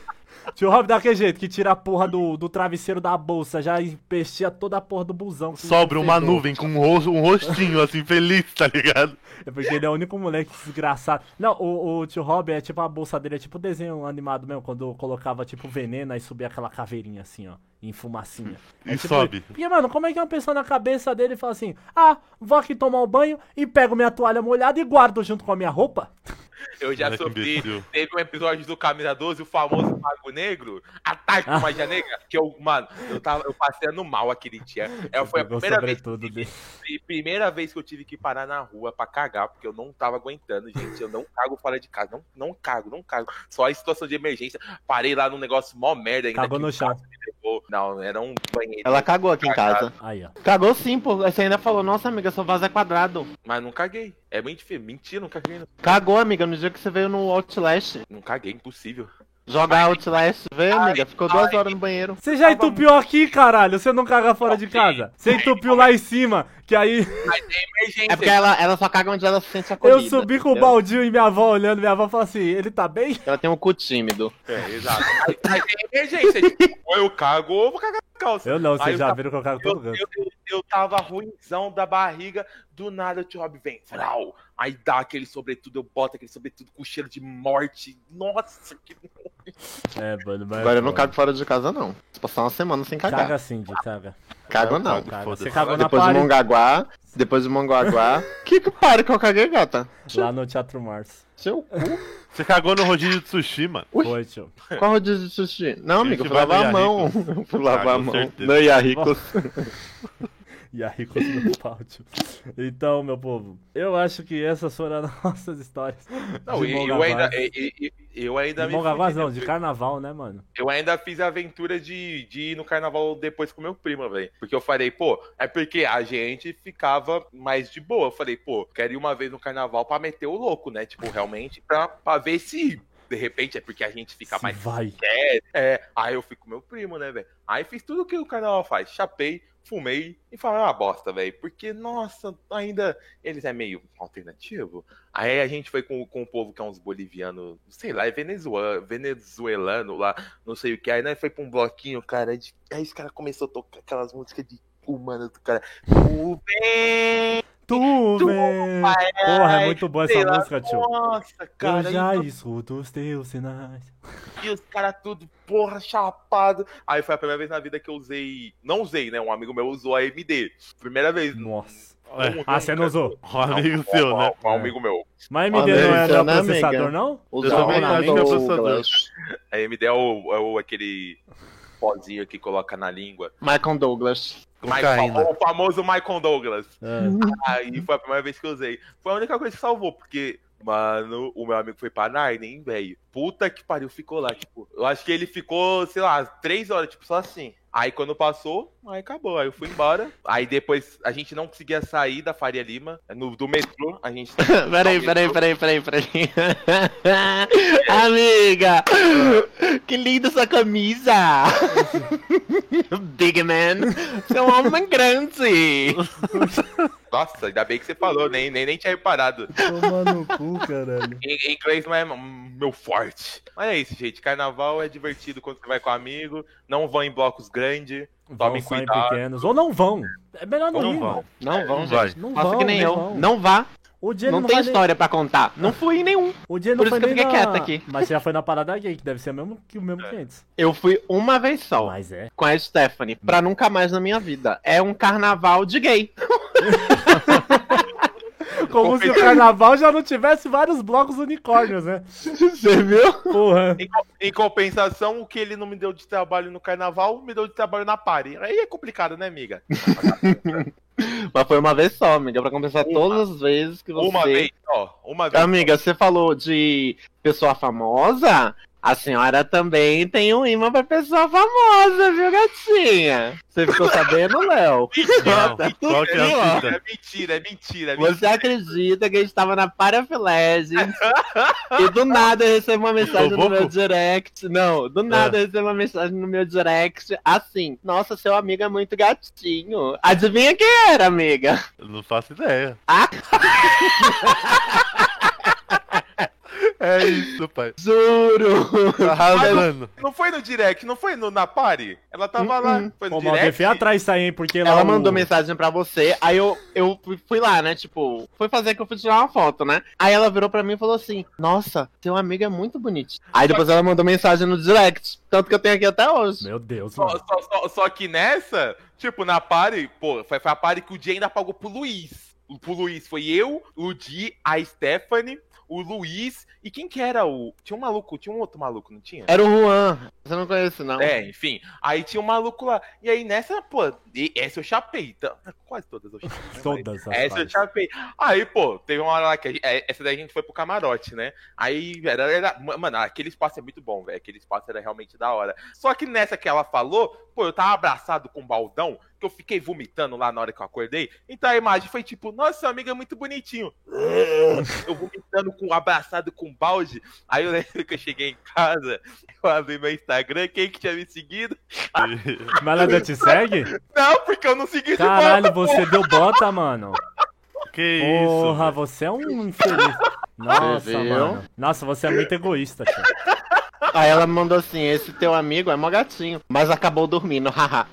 A: Tio Rob daquele jeito, que tira a porra do, do travesseiro da bolsa, já empestia toda a porra do busão.
B: Sobra uma nuvem com um, rosto, um rostinho assim, feliz, tá ligado?
A: É porque ele é o único moleque desgraçado. Não, o, o tio Rob é tipo a bolsa dele, é tipo desenho animado mesmo, quando colocava tipo veneno e subia aquela caveirinha assim, ó, em fumacinha.
B: É, e
A: tipo,
B: sobe.
A: Porque, mano, como é que uma pessoa na cabeça dele fala assim: ah, vou aqui tomar um banho e pego minha toalha molhada e guardo junto com a minha roupa?
C: Eu já sofri. Teve um episódio do Camisa 12, o famoso Mago Negro, Ataque com Magia Negra, que eu, mano, eu, tava, eu passei no mal aquele dia. É, foi a primeira vez, que, primeira vez que eu tive que parar na rua pra cagar, porque eu não tava aguentando, gente. Eu não cago fora de casa. Não, não cago, não cago. Só em situação de emergência. Parei lá num negócio mó merda ainda.
A: Cagou no chão.
C: Não, era um banheiro.
D: Ela cagou aqui em casa. Aí, ó. Cagou sim, pô. Você ainda falou, nossa, amiga, seu vaso é quadrado.
C: Mas não caguei. É muito feio. Mentira, não caguei. Não.
D: Cagou, amiga, no dia que você veio no Outlast.
C: Não caguei, impossível.
D: Jogar Outlast, vê, amiga. Ficou duas horas no banheiro.
A: Você já entupiu aqui, caralho. Você não caga fora de casa. Você entupiu lá em cima, que aí. Mas
D: é emergência. É porque ela, ela só caga onde ela se sente acolhida.
A: Eu subi com o baldinho e minha avó olhando. Minha avó falou assim: ele tá bem?
D: Ela tem um cu tímido.
C: É, exato. Mas é emergência. Tipo, ou eu cago ou eu vou cagar calça.
A: Eu não, vocês já viram que eu cago todo canto.
C: Eu, eu, eu tava ruimzão da barriga. Do nada o tio Rob vem. Frau. Aí dá aquele sobretudo, eu boto aquele sobretudo com cheiro de morte. Nossa, que.
A: É, mano, mas.
D: Agora eu não cago fora de casa, não. Se passar uma semana sem cagar.
A: Caga sim, de caga.
D: Cago não.
A: Caga. Você cagou na
D: Depois do Mongaguá. Depois do Mongaguá. que que pare que eu caguei, gata?
A: Lá no Teatro Mars.
D: Seu cu.
B: Você cagou no rodízio de sushi, mano.
A: Ui. Foi, tio.
D: Qual rodízio de sushi? Não, amigo, eu fui lavar a mão. Eu fui lavar a mão. Não ia ricos.
A: e a rico no pátio. Então, meu povo, eu acho que essas foram as nossas histórias.
C: Não, de eu ainda, eu, eu ainda
A: de me não, de carnaval, né, mano?
C: Eu ainda fiz a aventura de, de ir no carnaval depois com meu primo, velho. Porque eu falei, pô, é porque a gente ficava mais de boa. Eu falei, pô, quero ir uma vez no carnaval pra meter o louco, né? Tipo, realmente, pra, pra ver se de repente é porque a gente fica
A: Se
C: mais.
A: Vai.
C: É, é, aí eu fico com meu primo, né, velho? Aí fiz tudo o que o carnaval faz. Chapei, fumei e falei, uma bosta, velho. Porque, nossa, ainda eles é meio alternativo. Aí a gente foi com, com o povo que é uns bolivianos, sei lá, é venezuelano, venezuelano lá, não sei o que. Aí nós foi pra um bloquinho, cara. De, aí os caras começaram a tocar aquelas músicas de humano do cara. Tu vem!
A: Tu, vem! Porra, é muito boa essa lá, música, tio.
C: Nossa, cara.
A: Eu já escuto os teus sinais.
C: E os caras tudo, porra, chapado. Aí foi a primeira vez na vida que eu usei. Não usei, né? Um amigo meu usou a MD. Primeira vez.
A: Nossa. É. Ah, você não usou?
B: Um amigo não, seu, né?
C: Um amigo meu.
A: Mas a MD não era né, processador, não?
B: Eu também que é processador.
C: A MD é o, é o aquele pozinho que coloca na língua.
D: Michael Douglas.
C: Michael, o famoso Michael Douglas. É. Aí foi a primeira vez que eu usei. Foi a única coisa que salvou, porque Mano, o meu amigo foi pra Narnia, velho? Puta que pariu, ficou lá, tipo. Eu acho que ele ficou, sei lá, três horas, tipo, só assim. Aí quando passou, aí acabou. Aí eu fui embora. Aí depois a gente não conseguia sair da Faria Lima. No, do metrô, a gente.
D: peraí, peraí, peraí, peraí, peraí. Amiga! Que linda essa camisa! Big man! Você é um homem grande!
C: Nossa, ainda bem que você falou, nem, nem, nem tinha reparado.
A: Toma no cu, caralho.
C: Em, em inglês não é meu forte. Mas é isso, gente. Carnaval é divertido quando você vai com amigo. Não vão em blocos grandes. Tomem cuidado.
A: pequenos. Ou não vão. É melhor não,
D: não
A: ir.
D: Vão. Não vão, gente. Não Faça vão, que nem eu. Vão. Não vá.
A: O dia
D: não, não tem história nem... pra contar. Não fui em nenhum.
A: O dia
D: não
A: Por
D: foi isso que eu fiquei
A: na...
D: quieta aqui.
A: Mas já foi na parada gay, que deve ser o mesmo que o mesmo é. que antes.
D: Eu fui uma vez só.
A: Mas é.
D: Com a Stephanie. Pra nunca mais na minha vida. É um carnaval de gay.
A: Como se o carnaval já não tivesse vários blocos unicórnios, né?
B: Você viu?
C: Porra. Em, em, compensação, o que ele não me deu de trabalho no carnaval, me deu de trabalho na party. Aí é complicado, né, amiga?
D: Mas foi uma vez só, amiga, pra compensar uma. todas as vezes que você.
C: Uma vez só, uma vez.
D: Amiga, você falou de pessoa famosa. A senhora também tem um imã pra pessoa famosa, viu, gatinha? Você ficou sabendo, Léo?
C: Não, é, mentira, é mentira, é mentira, é
D: mentira. Você acredita que a gente tava na Parafilege e do nada eu recebo uma mensagem no meu direct. Não, do nada é. eu recebo uma mensagem no meu direct assim: Nossa, seu amigo é muito gatinho. Adivinha quem era, amiga?
B: Eu não faço ideia.
D: Ah!
B: É isso, pai.
D: Juro!
C: Tá arrasando. Não foi no direct, não foi no, na party? Ela tava lá. Uhum. Foi no Pô, direct.
A: atrás isso aí, hein? Porque
D: ela mandou mensagem pra você, aí eu, eu fui lá, né? Tipo, foi fazer que eu fui tirar uma foto, né? Aí ela virou pra mim e falou assim: Nossa, seu amigo é muito bonito. Aí depois ela mandou mensagem no direct. Tanto que eu tenho aqui até hoje.
A: Meu Deus,
C: só, só, só, só, que nessa, tipo, na party, pô, foi, foi a party que o Jay ainda pagou pro Luiz. Pro Luiz foi eu, o Di, a Stephanie o Luiz. E quem que era o. Tinha um maluco, tinha um outro maluco, não tinha?
D: Era o Juan. Você não conhece, não.
C: É, enfim. Aí tinha um maluco lá. E aí nessa, pô, essa eu chapei. Então, quase todas eu chapei.
A: Né, todas.
C: Essa eu chapei. Aí, pô, teve uma hora lá que. Gente, é, essa daí a gente foi pro camarote, né? Aí, era, era, mano, aquele espaço é muito bom, velho. Aquele espaço era realmente da hora. Só que nessa que ela falou, pô, eu tava abraçado com um baldão que eu fiquei vomitando lá na hora que eu acordei. Então a imagem foi tipo, nossa, seu amigo é muito bonitinho. Eu vomitando com abraçado com balde. Aí eu lembro que eu cheguei em casa, eu abri meu Instagram, quem que tinha me seguido?
A: Mas ela te segue?
C: Não, porque eu não segui
A: Caralho, de você deu bota, mano.
B: Que
A: Porra,
B: isso?
A: você é um infeliz. Nossa, mano. Nossa, você é muito egoísta, tio.
D: Aí ela mandou assim: esse teu amigo é mó gatinho, mas acabou dormindo, haha.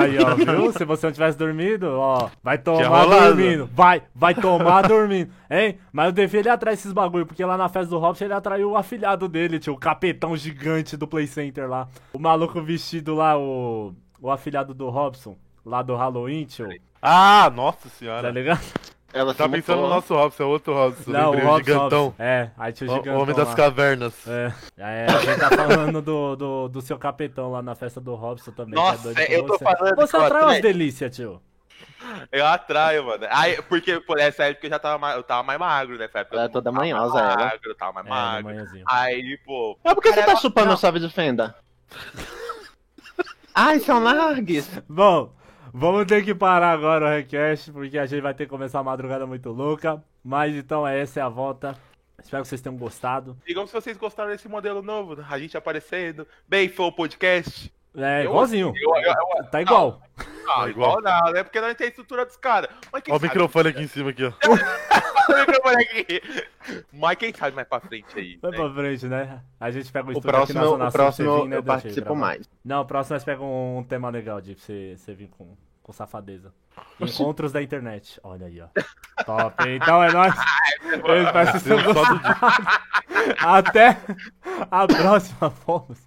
A: aí, ó, viu? Se você não tivesse dormido, ó, vai tomar dormindo. Vai, vai tomar dormindo. Hein? Mas eu devia ele atrás desses bagulho, porque lá na festa do Robson ele atraiu o afilhado dele, tio, o capetão gigante do Play Center lá. O maluco vestido lá, o, o afilhado do Robson, lá do Halloween, tio.
B: Ah, nossa senhora.
A: Tá ligado?
B: Ela tá pensando no nosso Robson, é outro Robson. Não, o Robson, gigantão. Robson.
A: É, aí tinha o gigantão.
B: O homem das
A: lá.
B: cavernas.
A: É. é, a gente tá falando do, do, do, seu capetão lá na festa do Robson também.
C: É Nossa, é eu tô
A: você.
C: falando.
A: Você atrai umas delícias, tio.
C: Eu atraio, mano. Aí, porque por essa época eu já tava mais, eu tava mais magro, né? Ela
D: é toda manhosa, ela.
C: Magro, tava mais é, magro. Aí, pô.
D: Mas por que você tá chupando o chave de fenda? Ai, são largues.
A: Bom, Vamos ter que parar agora o request, porque a gente vai ter que começar a madrugada muito louca. Mas então, essa é a volta. Espero que vocês tenham gostado.
C: Digam se vocês gostaram desse modelo novo, a gente aparecendo. Bem, foi o podcast.
A: É, igualzinho. Eu, eu, eu, tá igual.
C: Não, tá igual não, né? Porque não tem a estrutura dos caras.
B: Olha o microfone aqui em cima aqui, ó.
C: o microfone aqui. Mas quem sabe mais pra frente aí.
A: Vai né? pra frente, né? A gente pega
D: o, o próximo, aqui na O próximo vir, né? eu participo mais.
A: Não, o próximo nós pegamos um, tema legal de você, você vir com, com safadeza. Encontros da internet. Olha aí, ó. Top. Então é nóis. Eu espero que vocês tenham gostado. Até a próxima. Fomos.